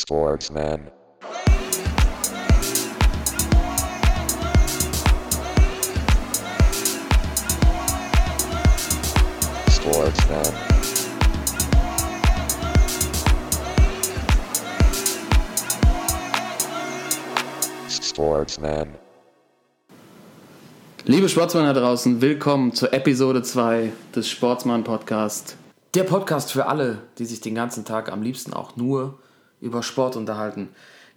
Sportsman. Sportsman. Sportsman. Liebe Sportsmänner da draußen, willkommen zur Episode 2 des Sportsmann Podcast. Der Podcast für alle, die sich den ganzen Tag am liebsten auch nur über Sport unterhalten.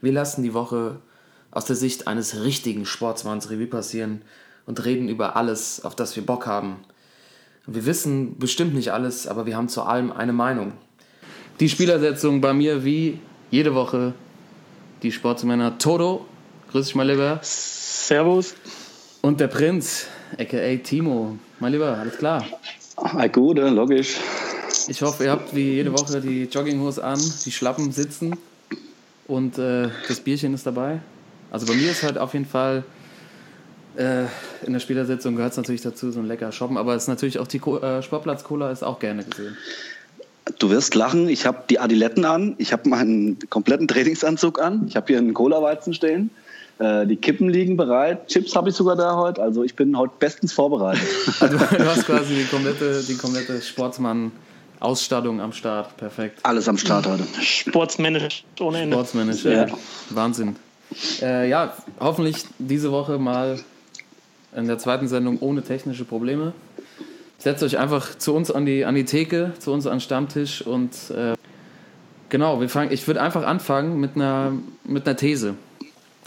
Wir lassen die Woche aus der Sicht eines richtigen Sportsmanns Revue passieren und reden über alles, auf das wir Bock haben. Wir wissen bestimmt nicht alles, aber wir haben zu allem eine Meinung. Die Spielersetzung bei mir wie jede Woche die Sportsmänner Toto, grüß dich mal lieber, Servus. und der Prinz, aka Timo. Mein Lieber, alles klar. Ah, gut, logisch. Ich hoffe, ihr habt wie jede Woche die Jogginghose an, die Schlappen sitzen und äh, das Bierchen ist dabei. Also bei mir ist halt auf jeden Fall äh, in der Spielersitzung gehört es natürlich dazu, so ein lecker Shoppen, aber es ist natürlich auch die Co äh, Sportplatz-Cola ist auch gerne gesehen. Du wirst lachen, ich habe die Adiletten an, ich habe meinen kompletten Trainingsanzug an, ich habe hier einen Cola-Weizen stehen, äh, die Kippen liegen bereit, Chips habe ich sogar da heute, also ich bin heute bestens vorbereitet. Also, du hast quasi die komplette, die komplette Sportsmann-Ausstattung am Start. Perfekt. Alles am Start heute. Sportsmännisch ohne Ende. Sportsmanager. Ja. Wahnsinn. Äh, ja, hoffentlich diese Woche mal in der zweiten Sendung ohne technische Probleme. Setzt euch einfach zu uns an die, an die Theke, zu uns an den Stammtisch und äh, genau, wir fangen, ich würde einfach anfangen mit einer, mit einer These.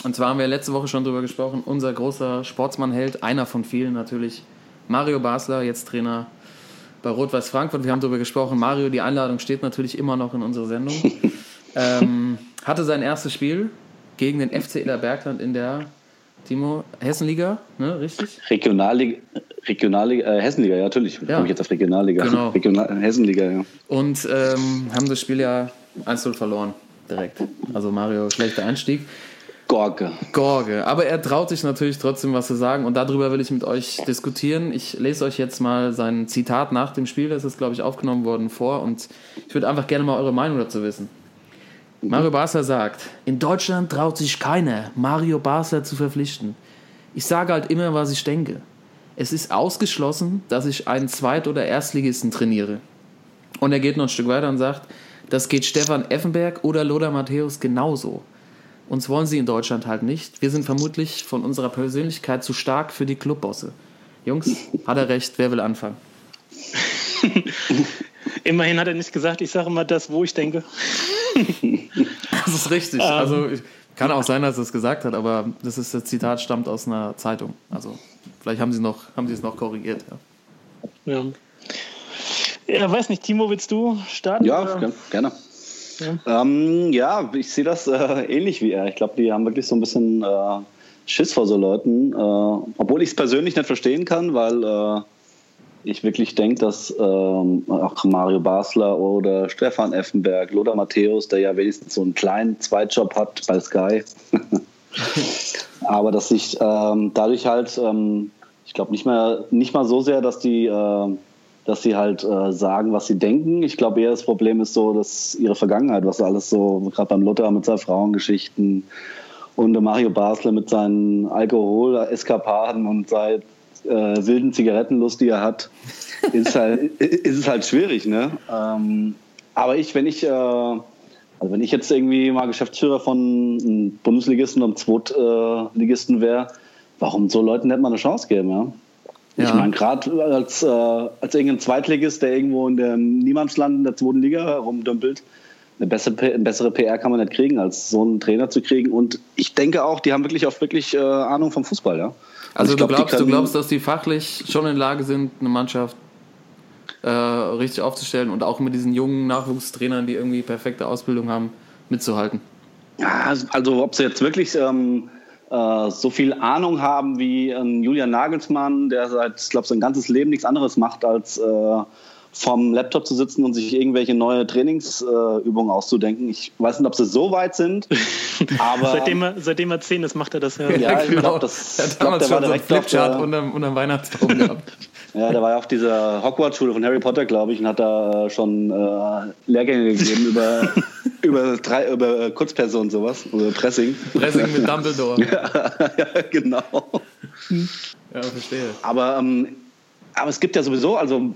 Und zwar haben wir letzte Woche schon drüber gesprochen, unser großer Sportsmannheld, einer von vielen natürlich, Mario Basler, jetzt Trainer bei Rot-Weiß Frankfurt. Wir haben darüber gesprochen. Mario, die Einladung steht natürlich immer noch in unserer Sendung. ähm, hatte sein erstes Spiel gegen den FC Iller Bergland in der Timo Hessenliga, ne, richtig? Regionalliga, Regionalliga äh, Hessenliga, ja natürlich. Ja. Komme ich jetzt auf Regionalliga. Genau. Regional, Hessenliga, ja. Und ähm, haben das Spiel ja 1-0 verloren, direkt. Also Mario, schlechter Einstieg. Gorke. Gorge. Aber er traut sich natürlich trotzdem was zu sagen und darüber will ich mit euch diskutieren. Ich lese euch jetzt mal sein Zitat nach dem Spiel, das ist, glaube ich, aufgenommen worden vor und ich würde einfach gerne mal eure Meinung dazu wissen. Mario Basler sagt, in Deutschland traut sich keiner, Mario Basler zu verpflichten. Ich sage halt immer, was ich denke. Es ist ausgeschlossen, dass ich einen Zweit- oder Erstligisten trainiere. Und er geht noch ein Stück weiter und sagt, das geht Stefan Effenberg oder Lothar Matthäus genauso. Uns wollen sie in Deutschland halt nicht. Wir sind vermutlich von unserer Persönlichkeit zu stark für die Clubbosse. Jungs, hat er recht, wer will anfangen? Immerhin hat er nicht gesagt, ich sage immer das, wo ich denke. Das ist richtig. Also ich, kann auch sein, dass er es gesagt hat, aber das, ist, das Zitat stammt aus einer Zeitung. Also vielleicht haben sie, noch, haben sie es noch korrigiert. Ja. Ja. ja, weiß nicht, Timo, willst du starten? Ja, oder? gern- gerne. Ja, ähm, ja ich sehe das äh, ähnlich wie er. Ich glaube, die haben wirklich so ein bisschen äh, Schiss vor so Leuten. Äh, obwohl ich es persönlich nicht verstehen kann, weil äh, ich wirklich denke, dass ähm, auch Mario Basler oder Stefan Effenberg, Lothar Matthäus, der ja wenigstens so einen kleinen Zweitjob hat bei Sky, aber dass sich ähm, dadurch halt, ähm, ich glaube nicht mehr, nicht mal so sehr, dass die, äh, dass sie halt äh, sagen, was sie denken. Ich glaube eher das Problem ist so, dass ihre Vergangenheit, was alles so, gerade beim Lothar mit seinen Frauengeschichten und der Mario Basler mit seinen Alkohol-Eskapaden und seit äh, wilden Zigarettenlust, die er hat, ist, halt, ist es halt schwierig. Ne? Ähm, aber ich, wenn ich, äh, also wenn ich jetzt irgendwie mal Geschäftsführer von einem Bundesligisten und einem Zweitligisten wäre, warum so Leuten nicht mal eine Chance geben? Ja? Ja. Ich meine, gerade als, äh, als irgendein Zweitligist, der irgendwo in dem Niemandsland in der zweiten Liga herumdümpelt, eine bessere, eine bessere PR kann man nicht kriegen, als so einen Trainer zu kriegen. Und ich denke auch, die haben wirklich auch wirklich äh, Ahnung vom Fußball. Ja? Also du glaub, die glaubst, du glaubst, dass die fachlich schon in der Lage sind, eine Mannschaft äh, richtig aufzustellen und auch mit diesen jungen Nachwuchstrainern, die irgendwie perfekte Ausbildung haben, mitzuhalten. Ja, also ob sie jetzt wirklich ähm, äh, so viel Ahnung haben wie ein Julian Nagelsmann, der seit, ich glaube, sein ganzes Leben nichts anderes macht, als äh, vom Laptop zu sitzen und sich irgendwelche neue Trainingsübungen äh, auszudenken. Ich weiß nicht, ob sie so weit sind, aber Seitdem er, seitdem er zehn ist, macht er das ja. Ja, ich glaub, das- Er ich hat glaub, damals der war so direkt auf Flipchart unterm, unterm Weihnachtsbaum gehabt. ja, der war ja auf dieser Hogwarts-Schule von Harry Potter, glaube ich, und hat da äh, schon äh, Lehrgänge gegeben über, über, drei, über äh, Kurzperson sowas, oder Pressing. Pressing mit Dumbledore. ja, genau. Ja, verstehe. Aber, ähm, aber es gibt ja sowieso, also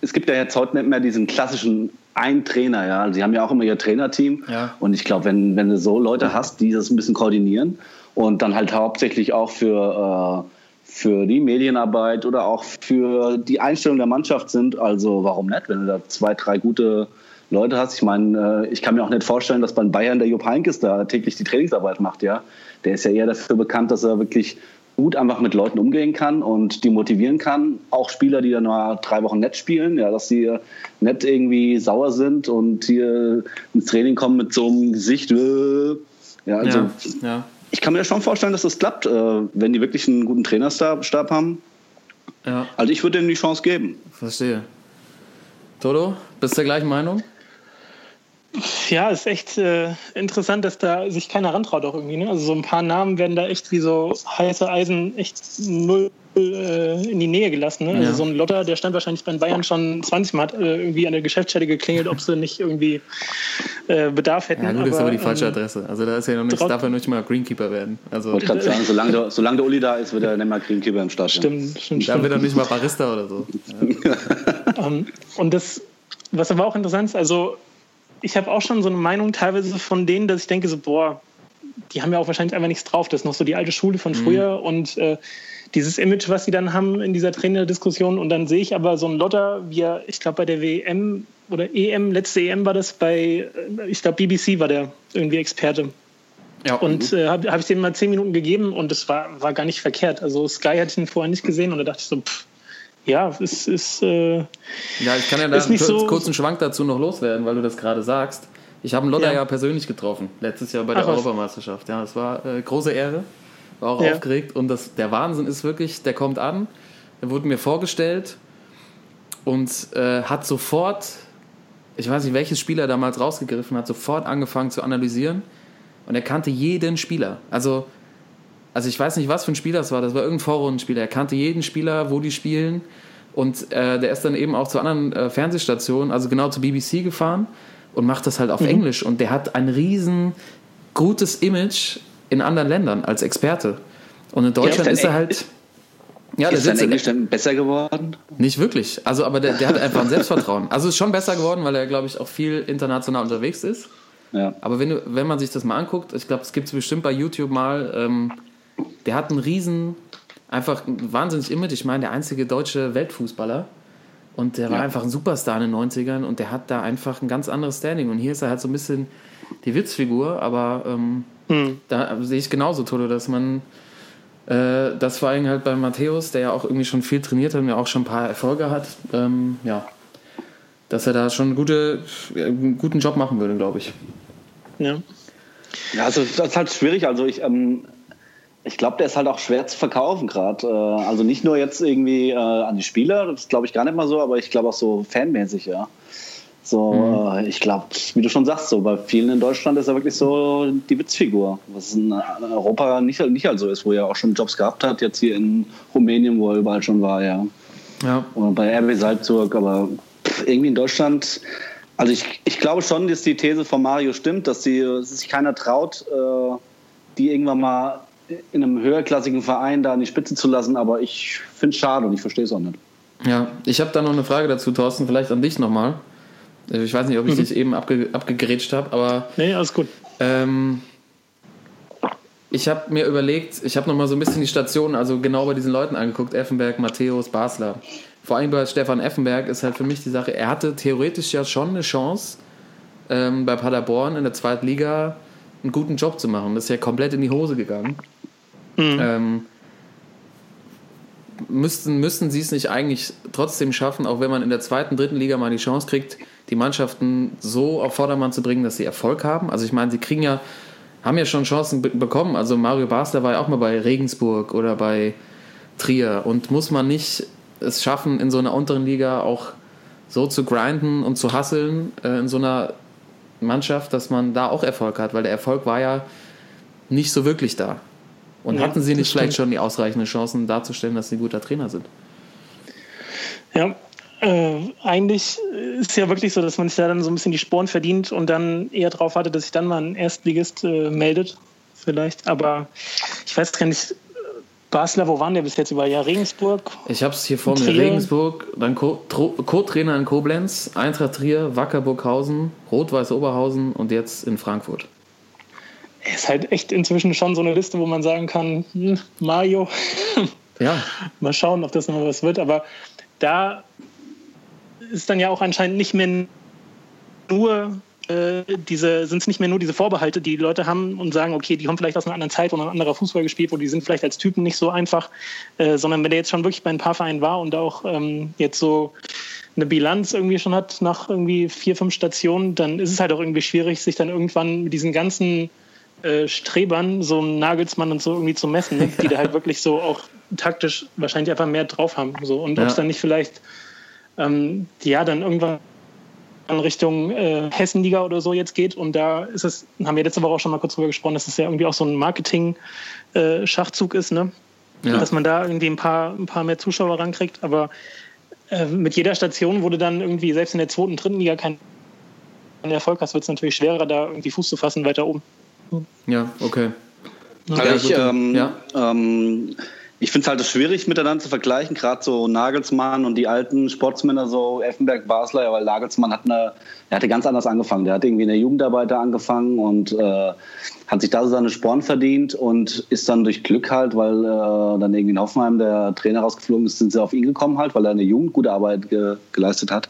es gibt ja jetzt heute nicht mehr diesen klassischen ein Trainer, ja. Sie haben ja auch immer ihr Trainerteam. Ja. Und ich glaube, wenn, wenn du so Leute hast, die das ein bisschen koordinieren und dann halt hauptsächlich auch für, äh, für die Medienarbeit oder auch für die Einstellung der Mannschaft sind, also warum nicht, wenn du da zwei, drei gute Leute hast. Ich meine, äh, ich kann mir auch nicht vorstellen, dass bei Bayern der Jupp Heynckes da täglich die Trainingsarbeit macht, ja. Der ist ja eher dafür bekannt, dass er wirklich gut einfach mit Leuten umgehen kann und die motivieren kann. Auch Spieler, die dann mal drei Wochen nett spielen, ja, dass sie nicht irgendwie sauer sind und hier ins Training kommen mit so einem Gesicht. Äh, ja, also ja, ja. Ich kann mir schon vorstellen, dass das klappt, äh, wenn die wirklich einen guten Trainerstab Stab haben. ja. Also ich würde denen die Chance geben. Verstehe. Toto, bist du der gleichen Meinung? Ja, ist echt äh, interessant, dass da sich keiner rantraut auch irgendwie. Ne? Also so ein paar Namen werden da echt wie so heiße Eisen echt null äh, in die Nähe gelassen. Ne? Ja. Also so ein Lotter, der stand wahrscheinlich bei den Bayern schon 20 Mal, hat äh, irgendwie an der Geschäftsstelle geklingelt, ob sie nicht irgendwie äh, Bedarf hätten. Ja, gut, ist aber die falsche ähm, Adresse. Also da ist ja noch nicht, trot- darf er noch nicht mal Greenkeeper werden. Also Wollte gerade sagen, solange der, solange der Uli da ist, wird er nicht mal Greenkeeper im Stadion. Stimmt, stimmt, da stimmt. wird er nicht mal Barista oder so. Ähm, und das, was aber auch interessant ist, also ich habe auch schon so eine Meinung teilweise von denen, dass ich denke so, boah, die haben ja auch wahrscheinlich einfach nichts drauf. Das ist noch so die alte Schule von früher und äh, dieses Image, was sie dann haben in dieser Trainerdiskussion. Und dann sehe ich aber so einen Lotter, wie er, ich glaube bei der WM oder EM, letzte EM war das bei, äh, ich glaube BBC war der irgendwie Experte. Ja, Und äh, habe hab ich dem mal zehn Minuten gegeben und es war, war gar nicht verkehrt. Also Sky hatte ich ihn vorher nicht gesehen und da dachte ich so, pff, ja, es ist, äh, Ja, ich kann ja da kurz, so- kurz einen Schwank dazu noch loswerden, weil du das gerade sagst. Ich habe einen Lotter ja. Ja. persönlich getroffen, letztes Jahr bei der Ach. Europameisterschaft. Ja, das war äh, große Ehre, war auch Ja. aufgeregt und das, der Wahnsinn ist wirklich, der kommt an, der wurde mir vorgestellt und äh, hat sofort, ich weiß nicht, welches Spieler damals rausgegriffen hat, sofort angefangen zu analysieren und er kannte jeden Spieler. Also also ich weiß nicht, was für ein Spieler das war. Das war irgendein Vorrundenspieler. Er kannte jeden Spieler, wo die spielen. Und äh, der ist dann eben auch zu anderen äh, Fernsehstationen, also genau zu BBC gefahren und macht das halt auf Englisch. Und der hat ein riesen gutes Image in anderen Ländern als Experte. Und in Deutschland dein ist er halt. Ja, der Ist dein sitzt in, Englisch dann besser geworden? nicht wirklich. Also, aber der, der hat einfach ein Selbstvertrauen. Also ist schon besser geworden, weil er, glaube ich, auch viel international unterwegs ist. Ja. Aber wenn, du, wenn man sich das mal anguckt, ich glaube, es gibt es bestimmt bei YouTube mal, ähm, der hat einen riesen, einfach ein wahnsinnig Image. Ich meine, der einzige deutsche Weltfußballer. Und der war Ja. einfach ein Superstar in den 90ern und der hat da einfach ein ganz anderes Standing. Und hier ist er halt so ein bisschen die Witzfigur, aber ähm, hm. da sehe ich genauso, Toto, dass man äh, das vor allem halt bei Matthäus, der ja auch irgendwie schon viel trainiert hat und ja auch schon ein paar Erfolge hat, ähm, ja, dass er da schon gute, einen guten Job machen würde, glaube ich. ja. Ja, also das ist halt schwierig. Also ich, ähm, ich glaube, der ist halt auch schwer zu verkaufen gerade. Äh, also nicht nur jetzt irgendwie äh, an die Spieler, das glaube ich gar nicht mal so, aber ich glaube auch so fanmäßig, ja. So, äh, ich glaube, wie du schon sagst, so bei vielen in Deutschland ist er wirklich so die Witzfigur, was in, in Europa nicht, nicht halt so ist, wo er auch schon Jobs gehabt hat, jetzt hier in Rumänien, wo er überall schon war, ja. Ja, Oder bei RB Salzburg, aber irgendwie in Deutschland. Also ich, ich glaube schon, dass die These von Mario stimmt, dass, die, dass sich keiner traut, äh, die irgendwann mal in einem höherklassigen Verein da an die Spitze zu lassen. Aber ich finde es schade und ich verstehe es auch nicht. ja. Ich habe da noch eine Frage dazu, Thorsten, vielleicht an dich nochmal. Ich weiß nicht, ob ich dich eben abge abgegrätscht habe, aber Nee, alles gut. Ähm, ich habe mir überlegt, ich habe nochmal so ein bisschen die Stationen, also genau bei diesen Leuten angeguckt, Effenberg, Matthäus, Basler. Vor allem bei Stefan Effenberg ist halt für mich die Sache, er hatte theoretisch ja schon eine Chance, ähm, bei Paderborn in der zweiten Liga einen guten Job zu machen. Das ist ja komplett in die Hose gegangen. Ähm, müssten, müssten sie es nicht eigentlich trotzdem schaffen, auch wenn man in der zweiten, dritten Liga mal die Chance kriegt, die Mannschaften so auf Vordermann zu bringen, dass sie Erfolg haben? Also ich meine, sie kriegen ja, haben ja schon Chancen be bekommen. Also Mario Basler war ja auch mal bei Regensburg oder bei Trier und muss man nicht es schaffen, in so einer unteren Liga auch so zu grinden und zu hasseln äh, in so einer Mannschaft, dass man da auch Erfolg hat, weil der Erfolg war ja nicht so wirklich da. Und Ja, hatten sie nicht vielleicht stimmt. schon die ausreichenden Chancen darzustellen, dass sie ein guter Trainer sind? Ja, Äh, eigentlich ist es ja wirklich so, dass man sich da dann so ein bisschen die Sporen verdient und dann eher darauf wartet, dass sich dann mal ein Erstligist äh, meldet, vielleicht. Aber ich weiß gar nicht, Basler, wo waren der bis jetzt über? Ja, Regensburg. Ich habe es hier vor mir. Regensburg, dann Co-Trainer in Koblenz, Eintracht Trier, Wacker Burghausen, Rot-Weiß Oberhausen und jetzt in Frankfurt. Er ist halt echt inzwischen schon so eine Liste, wo man sagen kann, hm, Mario. Ja. Mal schauen, ob das noch was wird. Aber da ist dann ja auch anscheinend nicht mehr nur äh, diese, sind es nicht mehr nur diese Vorbehalte, die, die Leute haben und sagen, okay, die kommen vielleicht aus einer anderen Zeit, wo ein anderer Fußball gespielt wurde, die sind vielleicht als Typen nicht so einfach, äh, sondern wenn der jetzt schon wirklich bei ein paar Vereinen war und auch ähm, jetzt so eine Bilanz irgendwie schon hat nach irgendwie vier, fünf Stationen, dann ist es halt auch irgendwie schwierig, sich dann irgendwann mit diesen ganzen äh, Strebern, so einen Nagelsmann und so irgendwie zu messen, ne? die da halt wirklich so auch taktisch wahrscheinlich einfach mehr drauf haben. So. Und ja. ob es dann nicht vielleicht ähm, ja dann irgendwann in Richtung äh, Hessenliga oder so jetzt geht. Und da ist es, haben wir letzte Woche auch schon mal kurz drüber gesprochen, dass es ja irgendwie auch so ein Marketing-Schachzug äh, ist, ne? Ja. Dass man da irgendwie ein paar, ein paar mehr Zuschauer rankriegt. Aber äh, mit jeder Station wurde dann irgendwie, selbst in der zweiten, dritten Liga kein Erfolg hast, wird es natürlich schwerer, da irgendwie Fuß zu fassen weiter oben. Ja, okay. Also ich, ähm, ja. ähm, ich finde es halt schwierig miteinander zu vergleichen, gerade so Nagelsmann und die alten Sportsmänner, so Effenberg, Basler, weil Nagelsmann hat eine, er hatte ganz anders angefangen. Der hat irgendwie in der Jugendarbeit angefangen und äh, hat sich da so seine Sporen verdient und ist dann durch Glück halt, weil äh, dann irgendwie in Hoffenheim der Trainer rausgeflogen ist, sind sie auf ihn gekommen halt, weil er in der Jugend gute Arbeit ge geleistet hat.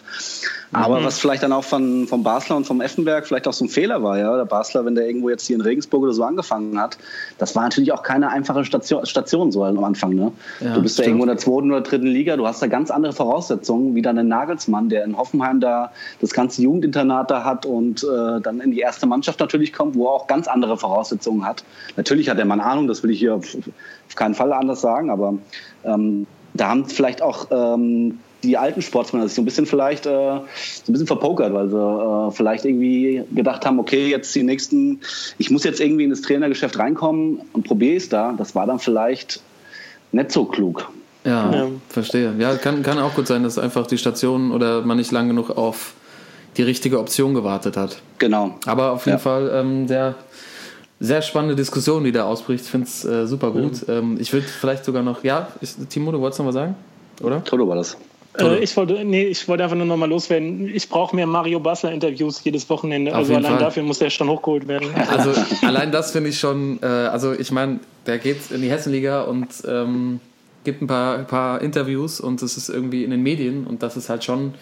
Aber mhm. was vielleicht dann auch von, vom Basler und vom Effenberg vielleicht auch so ein Fehler war, ja. Der Basler, wenn der irgendwo jetzt hier in Regensburg oder so angefangen hat, das war natürlich auch keine einfache Station, Station so am Anfang, ne? Ja, du bist ja irgendwo in der zweiten oder dritten Liga, du hast da ganz andere Voraussetzungen, wie dann ein Nagelsmann, der in Hoffenheim da das ganze Jugendinternat da hat und äh, dann in die erste Mannschaft natürlich kommt, wo er auch ganz andere Voraussetzungen hat. Natürlich hat der Mann Ahnung, das will ich hier auf, auf keinen Fall anders sagen, aber ähm, da haben vielleicht auch ähm, die alten Sportsmänner sich so ein bisschen vielleicht äh, so ein bisschen verpokert, weil sie äh, vielleicht irgendwie gedacht haben, okay, jetzt die nächsten, ich muss jetzt irgendwie in das Trainergeschäft reinkommen und probiere es da. Das war dann vielleicht nicht so klug. Ja, ja, verstehe. Ja, kann, kann auch gut sein, dass einfach die Station oder man nicht lang genug auf die richtige Option gewartet hat. Genau. Aber auf jeden ja. Fall ähm, sehr, sehr spannende Diskussion, die da ausbricht. Ich finde es äh, super gut. Mhm. Ähm, ich würde vielleicht sogar noch, ja, ich, Timo, du wolltest noch was sagen? Oder? Toto war das. Äh, ich, wollte, nee, ich wollte einfach nur noch mal loswerden. Ich brauche mehr Mario Basler-Interviews jedes Wochenende. Auf also allein Fall. dafür muss der schon hochgeholt werden. Also allein das finde ich schon, äh, also ich meine, der geht in die Hessenliga und ähm, gibt ein paar, paar Interviews und das ist irgendwie in den Medien und das ist halt schon,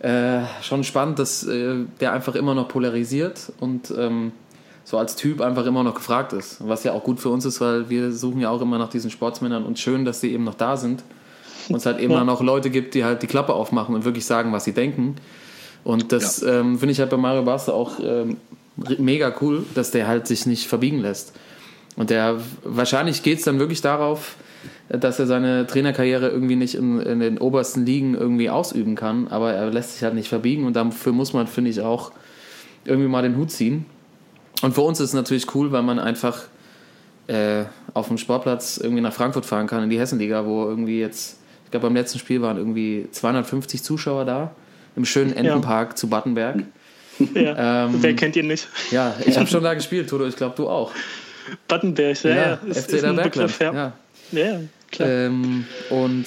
äh, schon spannend, dass äh, der einfach immer noch polarisiert und ähm, so als Typ einfach immer noch gefragt ist. Was ja auch gut für uns ist, weil wir suchen ja auch immer nach diesen Sportsmännern und schön, dass sie eben noch da sind und es halt immer ja. noch Leute gibt, die halt die Klappe aufmachen und wirklich sagen, was sie denken. Und das ja. ähm, finde ich halt bei Mario Barca auch ähm, mega cool, dass der halt sich nicht verbiegen lässt. Und der wahrscheinlich geht es dann wirklich darauf, dass er seine Trainerkarriere irgendwie nicht in, in, den obersten Ligen irgendwie ausüben kann, aber er lässt sich halt nicht verbiegen und dafür muss man, finde ich, auch irgendwie mal den Hut ziehen. Und für uns ist es natürlich cool, weil man einfach äh, auf dem Sportplatz irgendwie nach Frankfurt fahren kann, in die Hessenliga, wo irgendwie jetzt glaube, beim letzten Spiel waren irgendwie 250 Zuschauer da, im schönen Entenpark ja. zu Battenberg. Ja, ähm, wer kennt ihn nicht? Ja, ich habe schon da gespielt, Toto, ich glaube, du auch. Battenberg, ja, ja. Ist, FC ist ein Begriff, ja. ja. ja klar. Ähm, und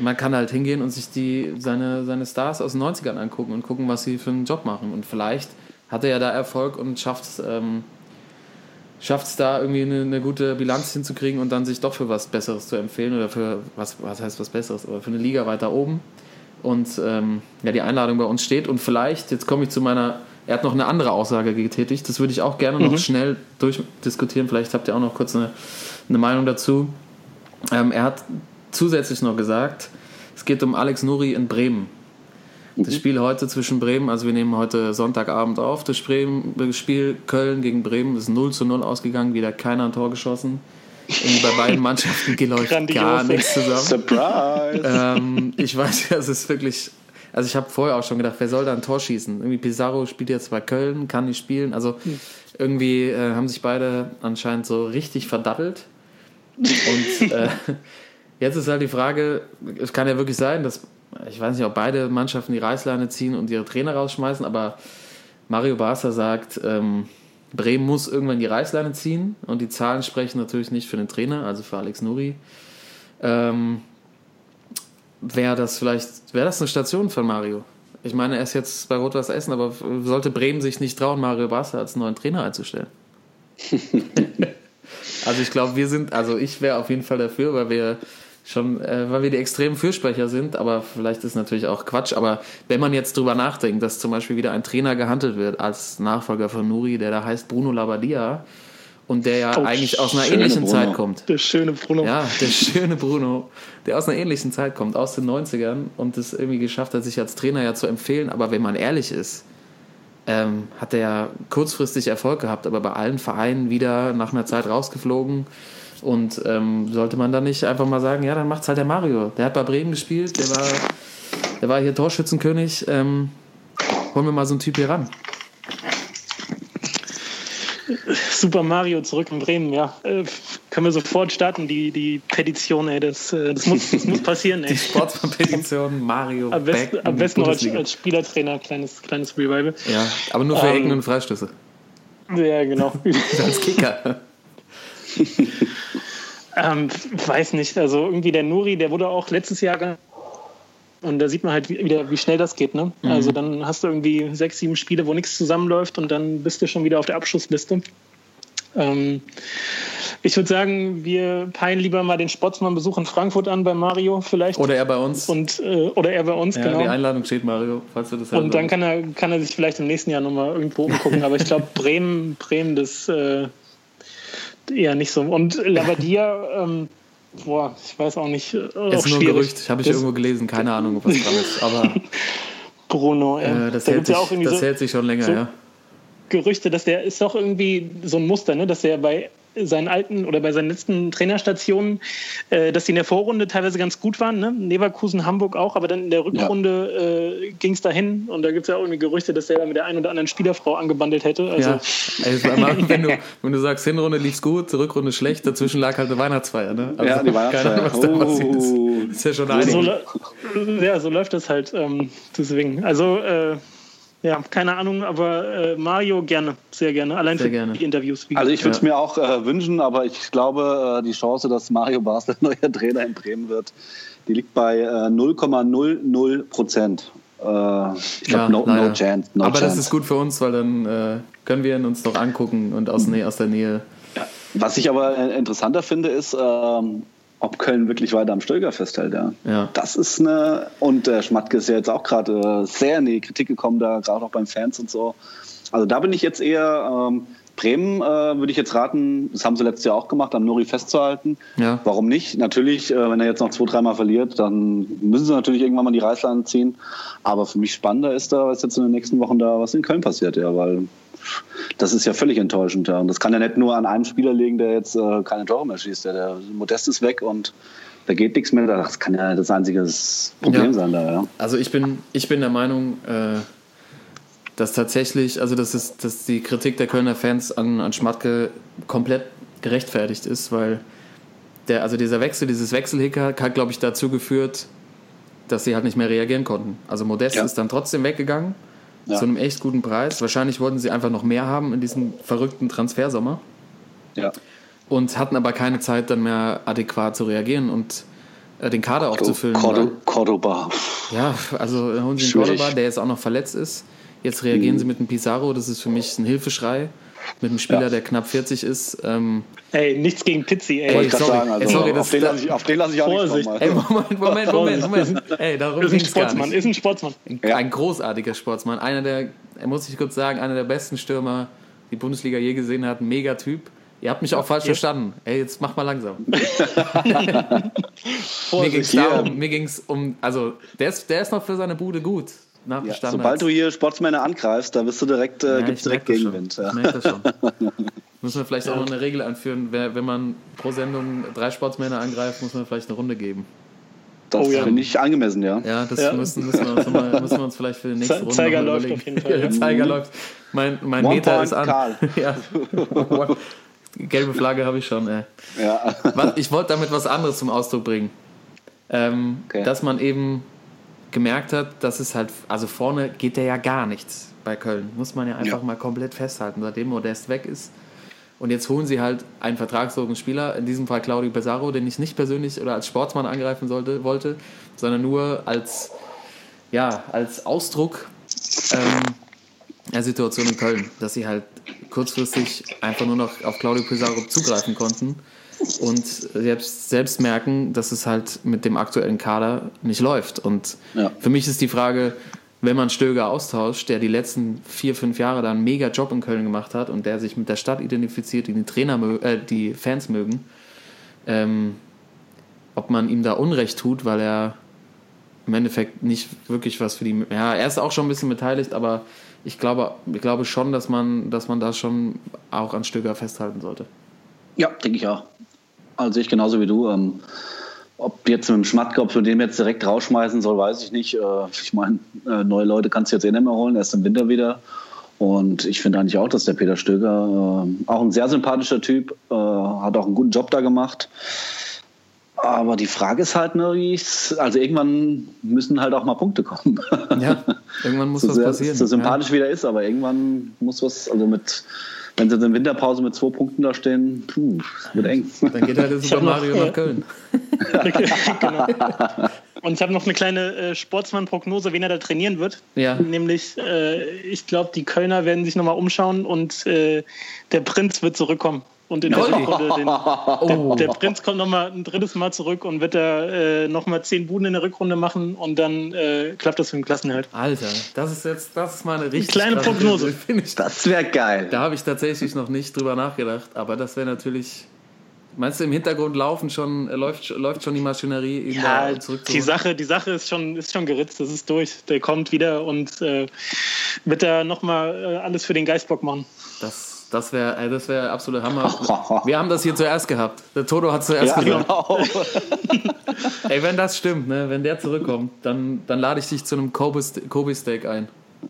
man kann halt hingehen und sich die, seine, seine Stars aus den 90ern angucken und gucken, was sie für einen Job machen. Und vielleicht hat er ja da Erfolg und schafft es ähm, schafft es da irgendwie eine, eine, gute Bilanz hinzukriegen und dann sich doch für was Besseres zu empfehlen oder für was, was heißt was Besseres, aber für eine Liga weiter oben. Und ähm, ja, die Einladung bei uns steht und vielleicht, jetzt komme ich zu meiner, er hat noch eine andere Aussage getätigt, das würde ich auch gerne noch mhm. schnell durchdiskutieren, vielleicht habt ihr auch noch kurz eine, eine Meinung dazu. Ähm, er hat zusätzlich noch gesagt, es geht um Alex Nuri in Bremen. Das Spiel heute zwischen Bremen, also wir nehmen heute Sonntagabend auf, das Spiel Köln gegen Bremen ist 0 zu 0 ausgegangen, wieder keiner ein Tor geschossen. Irgendwie bei beiden Mannschaften läuft gar nichts zusammen. Surprise! Ähm, ich weiß es ist wirklich. Also ich habe vorher auch schon gedacht, wer soll da ein Tor schießen? Irgendwie Pizarro spielt jetzt bei Köln, kann nicht spielen. Also irgendwie äh, haben sich beide anscheinend so richtig verdattelt. Und äh, jetzt ist halt die Frage, es kann ja wirklich sein, dass ich weiß nicht, ob beide Mannschaften die Reißleine ziehen und ihre Trainer rausschmeißen, aber Mario Barca sagt, ähm, Bremen muss irgendwann die Reißleine ziehen und die Zahlen sprechen natürlich nicht für den Trainer, also für Alex Nuri. Ähm, wäre das vielleicht, wäre das eine Station für Mario? Ich meine, er ist jetzt bei Rot-Weiß Essen, aber sollte Bremen sich nicht trauen, Mario Barca als neuen Trainer einzustellen? also ich glaube, wir sind, also ich wäre auf jeden Fall dafür, weil wir schon, äh, weil wir die extremen Fürsprecher sind, aber vielleicht ist natürlich auch Quatsch. Aber wenn man jetzt drüber nachdenkt, dass zum Beispiel wieder ein Trainer gehandelt wird als Nachfolger von Nuri, der da heißt Bruno Labbadia und der ja Oh, eigentlich aus einer ähnlichen Bruno. Zeit kommt. Der schöne Bruno. Ja, der schöne Bruno, der aus einer ähnlichen Zeit kommt, aus den 90ern und es irgendwie geschafft hat, sich als Trainer ja zu empfehlen. Aber wenn man ehrlich ist, ähm, hat er ja kurzfristig Erfolg gehabt, aber bei allen Vereinen wieder nach einer Zeit rausgeflogen. Und ähm, sollte man dann nicht einfach mal sagen, ja, dann macht's halt der Mario. Der hat bei Bremen gespielt, der war, der war hier Torschützenkönig. Ähm, holen wir mal so einen Typ hier ran. Super Mario zurück in Bremen, ja. Äh, können wir sofort starten, die, die Petition, ey. Das, äh, das, muss, das muss passieren, Die ey. Sportpetition Mario Am besten, am besten noch als, als Spielertrainer, kleines, kleines Revival. Ja, aber nur für Ähm, Ecken und Freistöße. Ja, genau. Als Kicker. ähm, weiß nicht, also irgendwie der Nuri, der wurde auch letztes Jahr und da sieht man halt wie- wieder, wie schnell das geht. Ne? Mhm. Also dann hast du irgendwie sechs, sieben Spiele, wo nichts zusammenläuft und dann bist du schon wieder auf der Abschussliste. Ähm, ich würde sagen, wir peilen lieber mal den Sportsmann-Besuch in Frankfurt an bei Mario vielleicht. Oder er bei uns. und, äh, oder er bei uns, ja, genau. Die Einladung steht, Mario, falls du das Und dann kann er, kann er sich vielleicht im nächsten Jahr nochmal irgendwo umgucken. Aber ich glaube, Bremen, Bremen, das äh, eher nicht so. Und Labadia, ähm, boah, ich weiß auch nicht. Äh, Ist auch nur ein. Gerücht, habe ich Das- irgendwo gelesen, keine Ahnung, ob was dran ist. Aber Bruno, äh, das, da hält ja sich, auch irgendwie das so hält sich schon länger, so- ja. Gerüchte, dass der ist doch irgendwie so ein Muster, ne? dass der bei seinen alten oder bei seinen letzten Trainerstationen, äh, dass die in der Vorrunde teilweise ganz gut waren, ne? Leverkusen, Hamburg auch, aber dann in der Rückrunde äh, ging es dahin und da gibt es ja auch irgendwie Gerüchte, dass der da mit der einen oder anderen Spielerfrau angebandelt hätte. Also, ja. Es mal, wenn, du, wenn du sagst, Hinrunde lief's gut, Rückrunde schlecht, dazwischen lag halt eine Weihnachtsfeier. Ne? Also, Ja, die Keine Ahnung, was da Weihnachtsfeier. passiert ist. Oh. ist ja schon so, lä- ja, so läuft das halt. Ähm, deswegen. Also, äh, ja, keine Ahnung, aber äh, Mario gerne, sehr gerne. Allein Sehr für gerne. die Interviews. Wie Also ich würde es Ja. mir auch äh, wünschen, aber ich glaube, äh, die Chance, dass Mario Basler neuer Trainer in Bremen wird, die liegt bei äh, 0,00 Prozent. Äh, ich glaube, Ja, no, no chance. No Aber chance. das ist gut für uns, weil dann äh, können wir ihn uns noch angucken und aus, Nä aus der Nähe. Was ich aber äh, interessanter finde, ist, ähm, ob Köln wirklich weiter am Stöger festhält. Ja. Ja. Das ist eine. Und der Schmatke ist ja jetzt auch gerade sehr in die Kritik gekommen, da gerade auch beim Fans und so. Also da bin ich jetzt eher. Ähm, Bremen äh, würde ich jetzt raten, das haben sie letztes Jahr auch gemacht, am Nuri festzuhalten. Ja. Warum nicht? Natürlich, äh, wenn er jetzt noch zwei, dreimal verliert, dann müssen sie natürlich irgendwann mal die Reißleine ziehen. Aber für mich spannender ist da, was jetzt in den nächsten Wochen da, was in Köln passiert, ja, weil das ist ja völlig enttäuschend. Ja. Und das kann ja nicht nur an einem Spieler liegen, der jetzt äh, keine Tore mehr schießt. Ja. Der Modest ist weg und da geht nichts mehr. Das kann ja das einzige Problem Ja. sein da, ja. Also ich bin, ich bin der Meinung, äh, dass tatsächlich, also dass, es, dass die Kritik der Kölner Fans an, an Schmatke komplett gerechtfertigt ist, weil der, also dieser Wechsel, dieses Wechselhicker hat, glaube ich, dazu geführt, dass sie halt nicht mehr reagieren konnten. Also Modest Ja. ist dann trotzdem weggegangen Ja. zu einem echt guten Preis. Wahrscheinlich wollten sie einfach noch mehr haben in diesem verrückten Transfersommer ja. und hatten aber keine Zeit dann mehr adäquat zu reagieren und äh, den Kader aufzufüllen. Cordo, Cordoba. ja, also holen sie den. Cordoba, der jetzt auch noch verletzt ist. Jetzt reagieren sie mit dem Pizarro, das ist für mich ein Hilfeschrei. Mit einem Spieler, Ja. der knapp 40 ist. Ähm, Ey, nichts gegen Pizzi, ey. Ey, Wollte ich gerade sorry. sagen, also Ey, sorry, auf, das- den lasse ich, auf den lasse ich auch Vorsicht. nicht ey. Moment, Moment, Moment, Moment. Ey, darum ist ein ging Sportsmann, ist ein Sportsmann. Ein, Ja. ein großartiger Sportsmann. Einer der, er muss ich kurz sagen, einer der besten Stürmer, die Bundesliga je gesehen hat. Mega Typ. Ihr habt mich auch falsch verstanden. Ey, jetzt mach mal langsam. Mir ging es darum, mir ging's um, also der ist, der ist noch für seine Bude gut. Nach Ja, Standards. sobald du hier Sportsmänner angreifst, da wirst du direkt, äh, Ja, gibt's direkt Gegenwind. Schon. Ja. Ich merke das schon. Muss man vielleicht auch noch eine Regel einführen, wer, wenn man pro Sendung drei Sportsmänner angreift, muss man vielleicht eine Runde geben. Das Oh ja. finde ich angemessen, ja. Ja, das Ja. Müssen, müssen, wir uns mal, müssen wir uns vielleicht für die nächste Runde Zeiger läuft überlegen. auf jeden Fall, Ja. Zeiger läuft. Mein, mein One Meter ist an. Karl. ja. Gelbe Flagge habe ich schon. Ey. ja. Was, ich wollte damit was anderes zum Ausdruck bringen. Ähm, Okay. Dass man eben gemerkt hat, dass es halt, also vorne geht der ja gar nichts bei Köln. Muss man ja einfach Ja. mal komplett festhalten. Seitdem Modest weg ist. Und jetzt holen sie halt einen vertragslosen Spieler, in diesem Fall Claudio Pesaro, den ich nicht persönlich oder als Sportsmann angreifen sollte, wollte, sondern nur als, ja, als Ausdruck ähm, der Situation in Köln, dass sie halt kurzfristig einfach nur noch auf Claudio Pizarro zugreifen konnten und selbst, selbst merken, dass es halt mit dem aktuellen Kader nicht läuft. Und Ja. für mich ist die Frage, wenn man Stöger austauscht, der die letzten vier, fünf Jahre da einen mega Job in Köln gemacht hat und der sich mit der Stadt identifiziert, die die Trainer, äh, die Fans mögen, ähm, ob man ihm da Unrecht tut, weil er im Endeffekt nicht wirklich was für die. Ja, er ist auch schon ein bisschen beteiligt, aber ich glaube, ich glaube schon, dass man, dass man da schon auch an Stöger festhalten sollte. Ja, denke ich auch. Also ich genauso wie du. Ähm, ob jetzt mit dem Schmatke, ob wir den jetzt direkt rausschmeißen soll, weiß ich nicht. Äh, ich meine, äh, neue Leute kannst du jetzt eh nicht mehr holen, erst im Winter wieder. Und ich finde eigentlich auch, dass der Peter Stöger äh, auch ein sehr sympathischer Typ, äh, hat auch einen guten Job da gemacht. Aber die Frage ist halt, ne, also irgendwann müssen halt auch mal Punkte kommen. Ja, irgendwann muss so was sehr, passieren. So sympathisch wie der ist, aber irgendwann muss was, also mit, wenn sie in der Winterpause mit zwei Punkten da stehen, puh, wird eng. Dann geht halt der Super noch, Mario äh, nach Köln. genau. Und ich habe noch eine kleine äh, Sportsmann-Prognose, wen er da trainieren wird. Ja. Nämlich, äh, ich glaube, die Kölner werden sich nochmal umschauen und äh, der Prinz wird zurückkommen. Und in der. Rückrunde den, Oh. der Prinz kommt nochmal ein drittes Mal zurück und wird da äh, nochmal zehn Buden in der Rückrunde machen und dann äh, klappt das mit dem Klassenerhalt. Alter, das ist jetzt, das ist mal eine richtig Kleine Prognose. Ich. Das wäre geil. Da habe ich tatsächlich noch nicht drüber nachgedacht, aber das wäre natürlich. Meinst du, im Hintergrund laufen schon, äh, läuft, läuft schon die Maschinerie, Ja, da zurück die Sache, die Sache ist schon, ist schon geritzt, das ist durch. Der kommt wieder und äh, wird da nochmal äh, alles für den Geistbock machen. Das, das wäre äh, das wär absolute Hammer. Wir haben das hier zuerst gehabt. Der Toto hat zuerst Ja, gesagt. genau. Ey, wenn das stimmt, ne, wenn der zurückkommt, dann, dann lade ich dich zu einem Kobe- Kobe-Steak ein.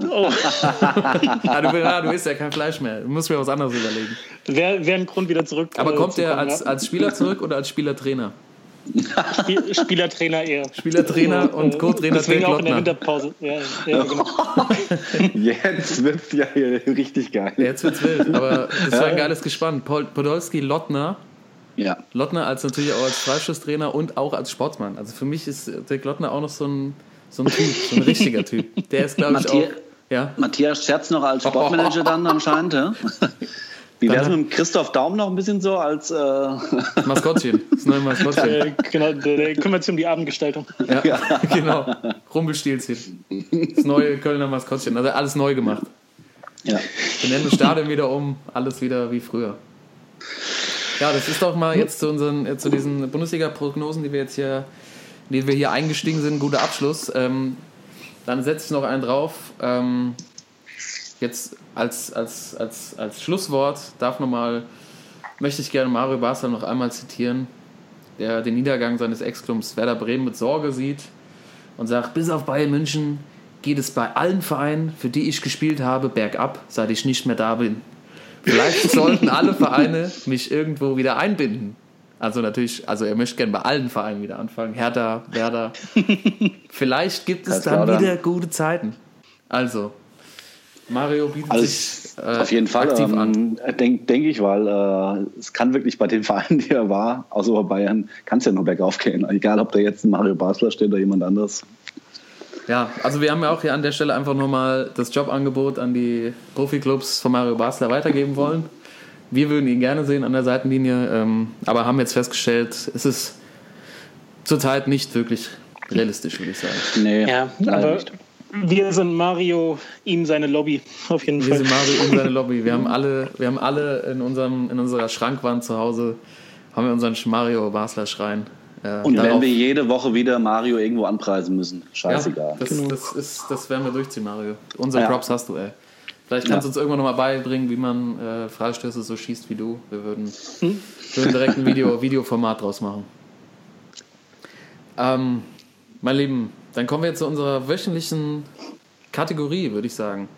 Oh, Ah, du, ah, du isst ja kein Fleisch mehr. Du musst mir was anderes überlegen. wäre wär ein Grund wieder zurück. Aber äh, kommt kommen, als, als Spieler zurück oder als Spielertrainer? Spiel, Spielertrainer eher. Spielertrainer und Co-Trainer Deswegen Dirk auch in der Lottner. Winterpause. Ja, ja, genau. Jetzt wird's ja hier richtig geil. Jetzt wird's wild, aber das war ein geiles Gespann. Podolski, Lottner. Ja. Lottner als natürlich auch als Freistoßtrainer und auch als Sportsmann. Also für mich ist Dirk Lottner auch noch so ein, so ein Typ, so ein richtiger Typ. Der ist, glaube ich, auch. Matthias- Ja, Matthias Scherz noch als Sportmanager dann anscheinend. Ja? Wie wär's Dann- mit dem Christoph Daum noch ein bisschen so als äh, Maskottchen. Das neue Maskottchen. Äh, genau, der, der kümmert sich um die Abendgestaltung. Ja, genau. Rumpelstilzchen. Das neue Kölner Maskottchen. Also alles neu gemacht. ja. Wir nennen das Stadion wieder um, alles wieder wie früher. Ja, das ist doch mal jetzt zu unseren, äh, zu diesen Bundesliga-Prognosen, die wir jetzt hier, in die wir hier eingestiegen sind, guter Abschluss. Ähm, dann setze ich noch einen drauf. Ähm, jetzt als, als, als, als Schlusswort darf noch mal, möchte ich gerne Mario Basler noch einmal zitieren, der den Niedergang seines Ex-Clubs Werder Bremen mit Sorge sieht und sagt, bis auf Bayern München geht es bei allen Vereinen, für die ich gespielt habe, bergab, seit ich nicht mehr da bin. Vielleicht sollten alle Vereine mich irgendwo wieder einbinden. Also natürlich, also er möchte gerne bei allen Vereinen wieder anfangen. Hertha, Werder. Vielleicht gibt es dann wieder gute Zeiten. Also, Mario bietet Alles sich äh, auf jeden Fall aktiv an. ähm, denke denk ich, weil äh, es kann wirklich bei den Vereinen, die er war, außer bei Bayern, kann es ja nur bergauf gehen. Egal, ob da jetzt ein Mario Basler steht oder jemand anderes. Ja, also wir haben ja auch hier an der Stelle einfach nochmal das Jobangebot an die Profiklubs von Mario Basler weitergeben wollen. Wir würden ihn gerne sehen an der Seitenlinie, ähm, aber haben jetzt festgestellt, es ist zurzeit nicht wirklich realistisch, würde ich sagen. Nee, Ja, aber nicht. Wir sind Mario, ihm seine Lobby. Auf jeden Wir Fall. sind Mario in seine Lobby. Wir haben alle, wir haben alle in, unserem, in unserer Schrankwand zu Hause haben wir unseren Mario Basler Schrein. Äh, Und darauf- wenn wir jede Woche wieder Mario irgendwo anpreisen müssen, scheißegal. Ja, das, das, ist, das werden wir durchziehen, Mario. Unsere Ja. Props hast du, ey. Vielleicht kannst du Ja. uns irgendwann nochmal beibringen, wie man äh, Freistöße so schießt wie du. Wir würden, würden direkt ein Video, Videoformat draus machen. Ähm, mein Lieben, dann kommen wir jetzt zu unserer wöchentlichen Kategorie, würde ich sagen.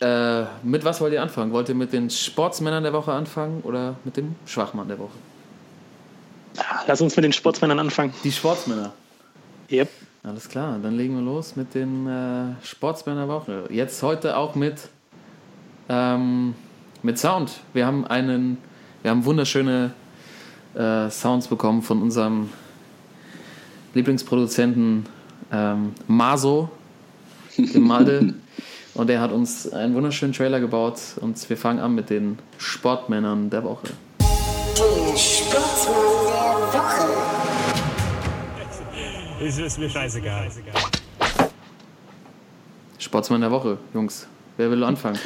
Äh, mit was wollt ihr anfangen? Wollt ihr mit den Sportsmännern der Woche anfangen oder mit dem Schwachmann der Woche? Lass uns mit den Sportsmännern anfangen. Die Sportsmänner. Yep. Alles klar, dann legen wir los mit den äh, Sportsmänner der Woche. Jetzt heute auch mit, ähm, mit Sound. Wir haben einen, wir haben wunderschöne äh, Sounds bekommen von unserem Lieblingsproduzenten ähm, Maso, dem Malde. Und er hat uns einen wunderschönen Trailer gebaut und wir fangen an mit den Sportmännern der Woche. Der Sportsmann der Woche. Ist, ist mir scheißegal. Sportsmann der Woche, Jungs. Wer will anfangen?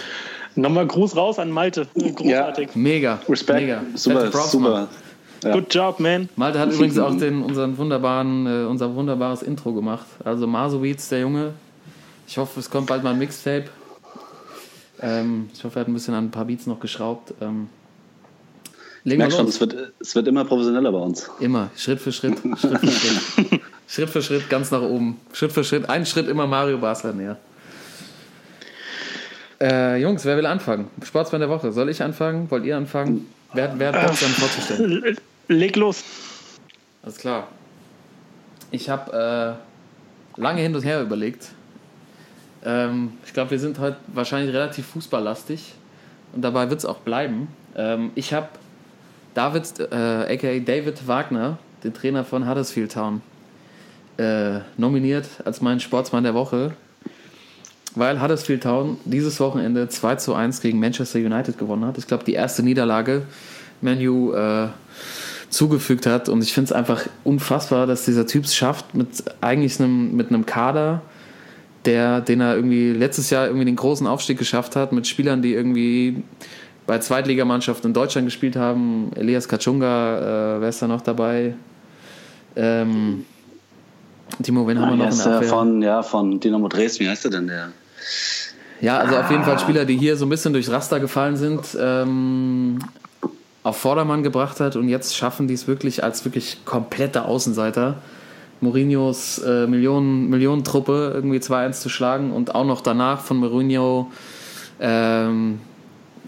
Nochmal Gruß raus an Malte. Großartig. Mega. Respekt. Mega. Super, Props, Mann. Ja. Good job, man. Malte hat übrigens auch den, unseren wunderbaren, äh, unser wunderbares Intro gemacht. Also Masowiz, der Junge. Ich hoffe, es kommt bald mal ein Mixtape. Ähm, ich hoffe, er hat ein bisschen an ein paar Beats noch geschraubt. Ähm, legen wir Merk schon, es wird, es wird immer professioneller bei uns. Immer, Schritt für Schritt, Schritt für Schritt. Schritt für Schritt, ganz nach oben. Schritt für Schritt, ein Schritt immer Mario Basler näher. Äh, Jungs, wer will anfangen? Sportsmann der Woche. Soll ich anfangen? Wollt ihr anfangen? Wer, wer hat Bock, dann vorzustellen? Leg los. Alles klar. Ich habe äh, lange hin und her überlegt. Ähm, ich glaube, wir sind heute wahrscheinlich relativ fußballlastig und dabei wird es auch bleiben. Ähm, ich habe David, äh, aka David Wagner, den Trainer von Huddersfield Town, äh, nominiert als meinen Sportsmann der Woche, weil Huddersfield Town dieses Wochenende 2 zu 1 gegen Manchester United gewonnen hat. Ich glaube, die erste Niederlage Menu äh, zugefügt hat. Und ich finde es einfach unfassbar, dass dieser Typ es schafft, mit eigentlich einem, mit einem Kader, der, den er irgendwie letztes Jahr irgendwie den großen Aufstieg geschafft hat, mit Spielern, die irgendwie bei Zweitligamannschaften in Deutschland gespielt haben. Elias Kachunga, äh, wer ist da noch dabei? Ähm, Timo, wen haben wir Ah, noch in der Abwehr? von, ja, von Dynamo Dresden, wie heißt der denn der? Ja, also auf jeden Fall Spieler, die hier so ein bisschen durchs Raster gefallen sind, ähm, auf Vordermann gebracht hat und jetzt schaffen die es wirklich als wirklich komplette Außenseiter. Mourinhos äh, Millionen, Millionentruppe irgendwie 2-1 zu schlagen und auch noch danach von Mourinho ähm,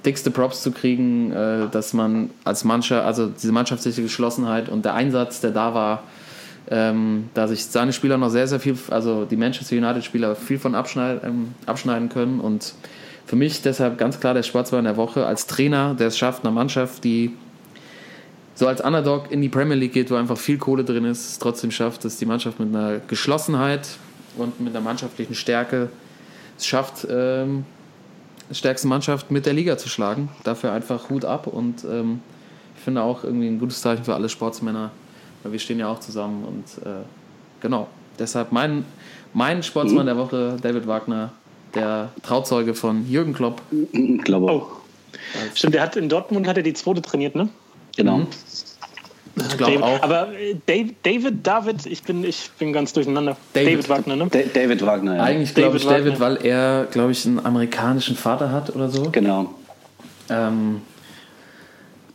dickste Props zu kriegen, äh, dass man als Mannschaft, also diese mannschaftliche Geschlossenheit und der Einsatz, der da war, ähm, da sich seine Spieler noch sehr, sehr viel, also die Manchester United-Spieler viel von abschneiden, ähm, abschneiden können. Und für mich deshalb ganz klar der Sportsmann der Woche als Trainer, der es schafft, einer Mannschaft, die so als Underdog in die Premier League geht, wo einfach viel Kohle drin ist, es trotzdem schafft, dass die Mannschaft mit einer Geschlossenheit und mit einer mannschaftlichen Stärke es schafft, ähm, die stärkste Mannschaft mit der Liga zu schlagen. Dafür einfach Hut ab und ähm, ich finde auch irgendwie ein gutes Zeichen für alle Sportsmänner, weil wir stehen ja auch zusammen und äh, genau. Deshalb mein, mein Sportsmann der Woche, David Wagner, der Trauzeuge von Jürgen Klopp. Ich glaube Oh. auch. Stimmt, der hat in Dortmund hat er die zweite trainiert, ne? Genau. Mhm. Ich glaube David, auch. Aber äh, Dave, David, David, ich bin, ich bin ganz durcheinander. David. David, Wagner, ne? Da David Wagner, ja. Eigentlich glaube David ich David, Wagner. weil er, glaube ich, einen amerikanischen Vater hat oder so. Genau. Ähm,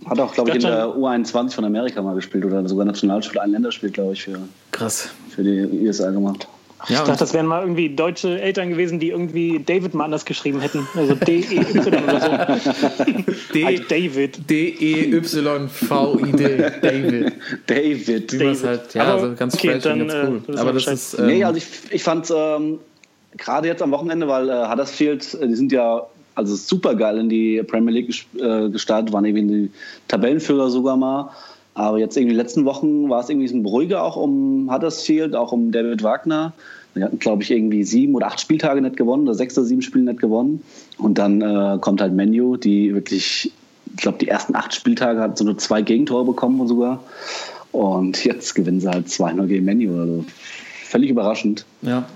Hat auch, glaube ich, in dachte der U21 von Amerika mal gespielt oder sogar Nationalspiel, ein Länderspiel, glaube ich, für, krass. für die USA gemacht. Ich Ja, dachte, das wären mal irgendwie deutsche Eltern gewesen, die irgendwie David mal anders geschrieben hätten. Also D-E-Y oder so. Halt David. D-E-Y-V-I-D. David. David. Wie man's halt, ja, Aber also ganz okay, fresh dann, und ganz cool. äh, das Aber das ist. Ähm, nee, also ich, ich fand ähm, gerade jetzt am Wochenende, weil äh, Huddersfield, äh, die sind ja also super geil in die Premier League äh, gestartet, waren irgendwie die Tabellenführer sogar mal. Aber jetzt irgendwie die letzten Wochen war es irgendwie so ein ruhiger auch um Huddersfield, auch um David Wagner. Die hatten, glaube ich, irgendwie sieben oder acht Spieltage nicht gewonnen, oder sechs oder sieben Spiele nicht gewonnen. Und dann äh, kommt halt Menu, die wirklich, ich glaube, die ersten acht Spieltage hat so nur zwei Gegentore bekommen sogar. Und jetzt gewinnen sie halt 2-0 gegen Menu. Also völlig überraschend. Ja,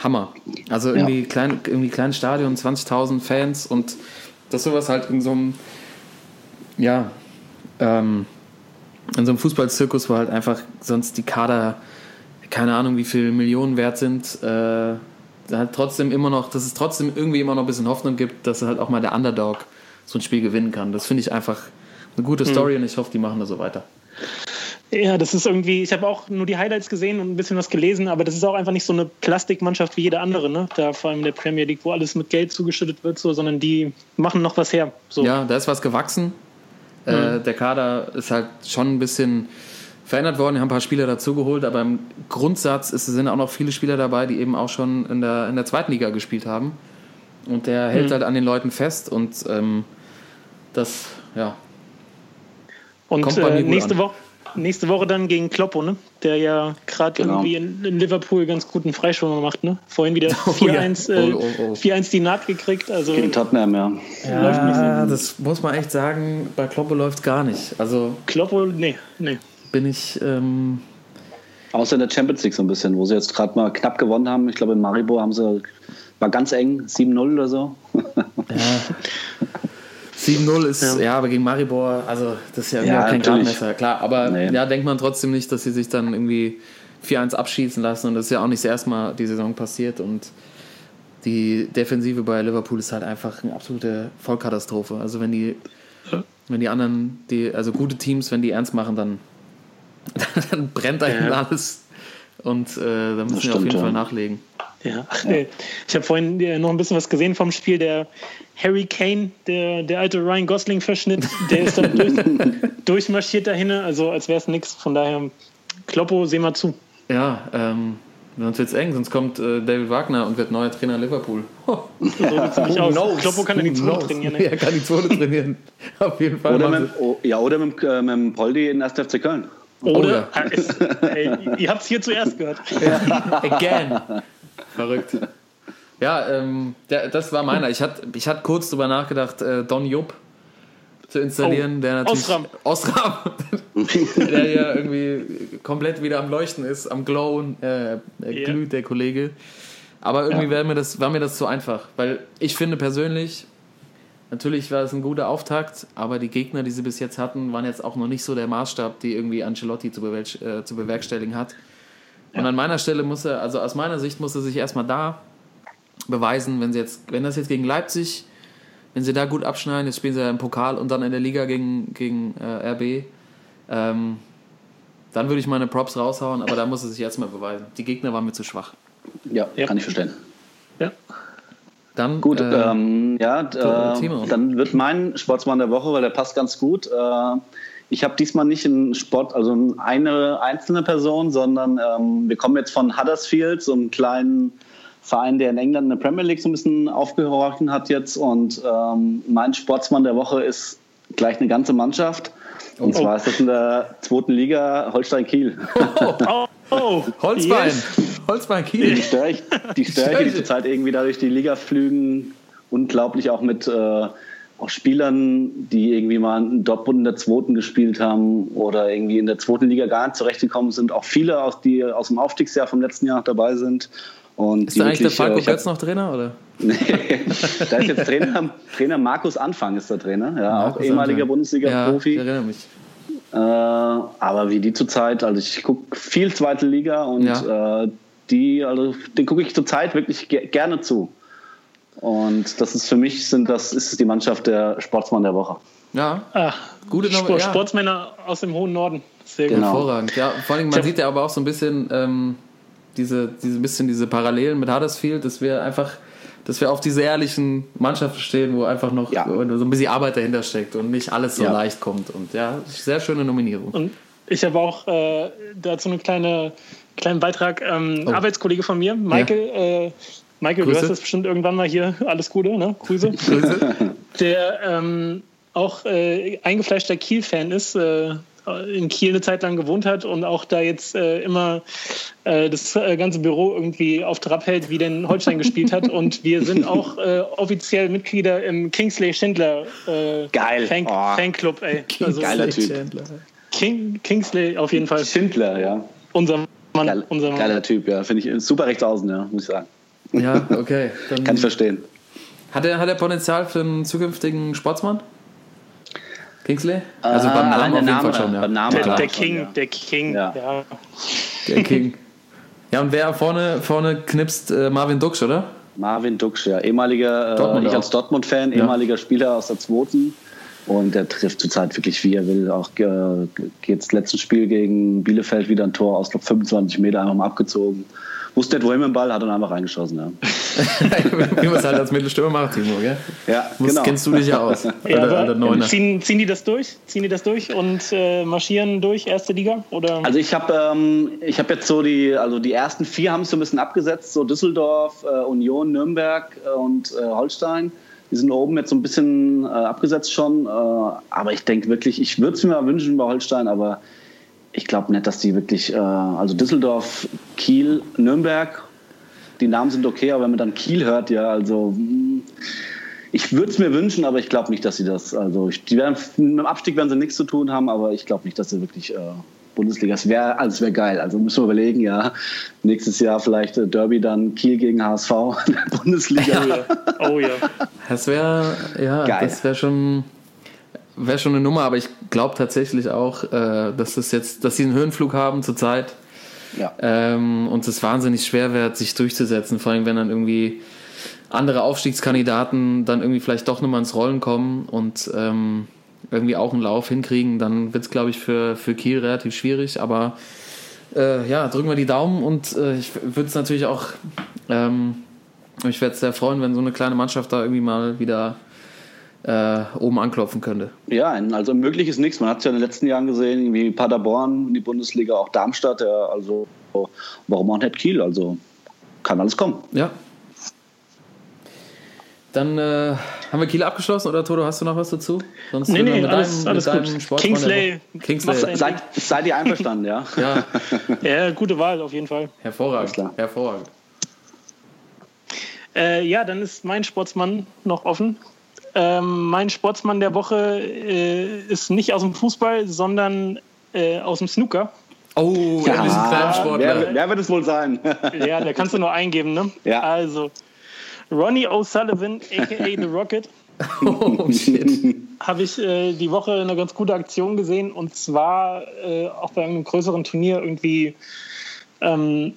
Hammer. Also irgendwie, klein, irgendwie kleines Stadion, 20.000 Fans und das sowas halt in so einem, ja, ähm, in so einem Fußballzirkus, wo halt einfach sonst die Kader, keine Ahnung, wie viel Millionen wert sind, äh, halt trotzdem immer noch, dass es trotzdem irgendwie immer noch ein bisschen Hoffnung gibt, dass halt auch mal der Underdog so ein Spiel gewinnen kann. Das finde ich einfach eine gute Story und ich hoffe, die machen da so weiter. Ja, das ist irgendwie, ich habe auch nur die Highlights gesehen und ein bisschen was gelesen, aber das ist auch einfach nicht so eine Plastikmannschaft wie jede andere, ne? Da vor allem in der Premier League, wo alles mit Geld zugeschüttet wird, so, sondern die machen noch was her. So. Ja, da ist was gewachsen. Äh, der Kader ist halt schon ein bisschen verändert worden, die haben ein paar Spieler dazugeholt, aber im Grundsatz ist, sind auch noch viele Spieler dabei, die eben auch schon in der, in der zweiten Liga gespielt haben. Und der hält Mhm. halt an den Leuten fest und ähm, das, ja, Und äh, nächste. Woche, nächste Woche dann gegen Kloppo, ne? der ja gerade Genau. irgendwie in, in Liverpool ganz guten Freischwimmer macht. Ne? Vorhin wieder Oh ja. 4-1 äh, Oh, oh, oh. 4-1 die Naht gekriegt. Also Gegen Tottenham, ja. ja das muss man echt sagen, bei Kloppe läuft gar nicht. Also Kloppo, nee, nee. bin ich, ähm, Außer in der Champions League so ein bisschen, wo sie jetzt gerade mal knapp gewonnen haben. Ich glaube, in Maribor haben sie, war ganz eng, 7-0 oder so. ja, 7-0 ist, ja. Ja. aber gegen Maribor, also das ist ja, Ja, kein. Gradmesser, klar, aber Nee. ja, denkt man trotzdem nicht, dass sie sich dann irgendwie 4-1 abschießen lassen und das ist ja auch nicht das erste Mal die Saison passiert und die Defensive bei Liverpool ist halt einfach eine absolute Vollkatastrophe. Also wenn die, wenn die anderen, die, also gute Teams, wenn die ernst machen, dann, dann brennt einem Ja. alles und äh, da müssen wir auf jeden. Fall nachlegen. Ja, ach, äh, ich habe vorhin äh, noch ein bisschen was gesehen vom Spiel. Der Harry Kane, der, der alte Ryan Gosling-Verschnitt, der ist dann durch, durchmarschiert dahin, also als wäre es nichts. Von daher, Kloppo, sehen wir zu. Ja, ähm, sonst wird es eng, sonst kommt äh, David Wagner und wird neuer Trainer Liverpool. Oh, So sieht's nämlich aus. knows? Kloppo kann ja die Zone knows? trainieren. Ja, Ne? kann die Zone trainieren. Auf jeden Fall. Oder mit, oh, ja, oder mit, dem, äh, mit dem Poldi in 1. FC Köln. Oder, Oh ja. Ah, es, ey, ihr habt es hier zuerst gehört. Again. Verrückt. Ja, ähm, der, das war meiner. Ich hatte ich hatte kurz drüber nachgedacht, äh, Don Jupp zu installieren, Oh, der natürlich. Osram. Osram. der ja irgendwie komplett wieder am Leuchten ist, am Glowen, äh, er Ja. glüht der Kollege. Aber irgendwie war, mir das, war mir das zu einfach, weil ich finde persönlich, natürlich war es ein guter Auftakt, aber die Gegner, die sie bis jetzt hatten, waren jetzt auch noch nicht so der Maßstab, die irgendwie Ancelotti zu, äh, zu bewerkstelligen hat. Und an meiner Stelle muss er, also aus meiner Sicht muss er sich erstmal da beweisen, wenn sie jetzt, wenn das jetzt gegen Leipzig, wenn sie da gut abschneiden, jetzt spielen sie ja im Pokal und dann in der Liga gegen, gegen äh, RB, ähm, dann würde ich meine Props raushauen, aber da muss er sich erstmal beweisen. Die Gegner waren mir zu schwach. Ja, Ja. kann ich verstehen. Ja. Dann, Gut, äh, ähm, ja, äh, dann wird mein Sportsmann der Woche, weil der passt ganz gut. Äh, ich habe diesmal nicht einen Sport, also eine einzelne Person, sondern ähm, wir kommen jetzt von Huddersfield, so einem kleinen Verein, der in England in der Premier League so ein bisschen aufgehorchen hat jetzt. Und ähm, mein Sportsmann der Woche ist gleich eine ganze Mannschaft. Und Oh. zwar ist das in der zweiten Liga Holstein Kiel. Oh, oh, Holzbein, yes. Holzbein Kiel. Die Störche, die Störche, die zurzeit irgendwie da durch die Liga flügen, unglaublich auch mit äh, auch Spielern, die irgendwie mal in Dortmund in der zweiten gespielt haben oder irgendwie in der zweiten Liga gar nicht zurechtgekommen sind. Auch viele, aus, die aus dem Aufstiegsjahr vom letzten Jahr noch dabei sind. Und Ist da eigentlich der Falco äh, hab- Götz noch Trainer? Oder? Nee, da ist jetzt Trainer, Trainer Markus Anfang ist der Trainer, ja, auch Markus ehemaliger Anfang. Ja, Bundesliga-Profi. ich erinnere mich. Äh, aber wie die zurzeit, also ich gucke viel zweite Liga und Ja. äh, die, also den gucke ich zurzeit wirklich ge gerne zu. Und das ist für mich sind das ist es die Mannschaft der Sportsmann der Woche. Ja, Ah, Gute Nummer, Sport, ja. Sportsmänner aus dem hohen Norden. Sehr gut. Genau. hervorragend. Ja, vor allem, man sieht ja aber auch so ein bisschen ähm, diese, diese bisschen diese Parallelen mit Huddersfield, dass wir einfach, dass wir auf diese ehrlichen Mannschaften stehen, wo einfach noch Ja. so ein bisschen Arbeit dahinter steckt und nicht alles so Ja. leicht kommt. Und ja, sehr schöne Nominierung. Und ich habe auch äh, dazu einen kleine, kleinen Beitrag. Ähm, Oh. Arbeitskollege von mir, Michael. Äh, Michael, Grüße. du hörst das bestimmt irgendwann mal hier. Alles Gute, ne? Grüße. Grüße. Der ähm, auch äh, eingefleischter Kiel-Fan ist, äh, in Kiel eine Zeit lang gewohnt hat und auch da jetzt äh, immer äh, das äh, ganze Büro irgendwie auf Trab hält, wie denn Holstein gespielt hat. Und wir sind auch äh, offiziell Mitglieder im Kingsley Schindler äh, Geil. Fan Oh. Fanclub. Ey. Also Geiler Typ. King, Kingsley auf jeden Fall. Schindler, ja. Unser Mann. Geil, unser Mann. geiler Typ, ja. Finde ich super rechts außen, ja, muss ich sagen. Ja, okay. Dann Kann ich verstehen. hat, er, hat er Potenzial für einen zukünftigen Sportsmann? Kingsley? Also beim Äh, Namen allein auf der jeden Name, Fall schon, ja. beim Namen Der, der schon, King, ja. der King. Ja. Ja. Der King. Ja, und wer vorne, vorne knipst, äh, Marvin Duksch, oder? Marvin Duksch, ja, ehemaliger, Dortmund äh, ich auch. als Dortmund-Fan, ehemaliger Spieler aus der zweiten. Und der trifft zurzeit wirklich, wie er will. Auch äh, jetzt letztes Spiel gegen Bielefeld wieder ein Tor aus, glaube 25 Meter einfach mal abgezogen. Wusste nicht, wohin mit dem Ball, hat dann einfach reingeschossen. Ja, Wie man es halt als Mittelstürmer macht, Timo, gell? ja Muss, genau. Kennst du dich ja aus. Ja, alter Neuner. ziehen, ziehen die das durch? Ziehen die das durch und äh, marschieren durch erste Liga? Oder? Also ich habe ähm, ich hab jetzt so die, also die ersten vier haben es so ein bisschen abgesetzt, so Düsseldorf, äh, Union, Nürnberg äh, und äh, Holstein. Die sind oben jetzt so ein bisschen äh, abgesetzt schon. Äh, aber ich denke wirklich, ich würde es mir mal wünschen bei Holstein, aber ich glaube nicht, dass die wirklich, äh, also Düsseldorf, Kiel, Nürnberg, die Namen sind okay, aber wenn man dann Kiel hört, ja, also hm, ich würde es mir wünschen, aber ich glaube nicht, dass sie das, also ich, die werden, mit dem Abstieg werden sie nichts zu tun haben, aber ich glaube nicht, dass sie wirklich äh, Bundesliga, es wäre also es wäre geil, also müssen wir überlegen, ja, nächstes Jahr vielleicht äh, Derby dann Kiel gegen HSV in der Bundesliga. oh ja. Das wäre, ja, Geil. das wäre schon, wäre schon eine Nummer, aber ich glaube tatsächlich auch, äh, dass das jetzt, dass sie einen Höhenflug haben zurzeit. Ja. ähm, und es wahnsinnig schwer wird, sich durchzusetzen, vor allem wenn dann irgendwie andere Aufstiegskandidaten dann irgendwie vielleicht doch nochmal ins Rollen kommen und ähm, irgendwie auch einen Lauf hinkriegen, dann wird es, glaube ich, für, für Kiel relativ schwierig, aber äh, ja, drücken wir die Daumen und äh, ich würde es natürlich auch, ähm, ich werde es sehr freuen, wenn so eine kleine Mannschaft da irgendwie mal wieder äh, oben anklopfen könnte. Ja, also möglich ist nichts. Man hat es ja in den letzten Jahren gesehen, wie Paderborn in die Bundesliga, auch Darmstadt, ja, also warum auch nicht Kiel? Also kann alles kommen. Ja. Dann äh, haben wir Kiel abgeschlossen oder Toto, hast du noch was dazu? Sonst Nee, nee, mit alles- deinem- alles mit gut. der Kingsley. Kingsley. Seid, seid ihr einverstanden, ja? Ja, Ja, gute Wahl auf jeden Fall. hervorragend. Hervorragend. Äh, ja, dann ist mein Sportsmann noch offen. Ähm, mein Sportsmann der Woche äh, ist nicht aus dem Fußball, sondern äh, aus dem Snooker. Oh, ja, ein kleiner Sportler. wer, wer wird es wohl sein? Ja, da kannst du nur eingeben, ne? Ja. Also, Ronnie O'Sullivan, a.k.a. The Rocket, Oh, shit. habe ich äh, die Woche eine ganz gute Aktion gesehen und zwar äh, auch bei einem größeren Turnier irgendwie ähm,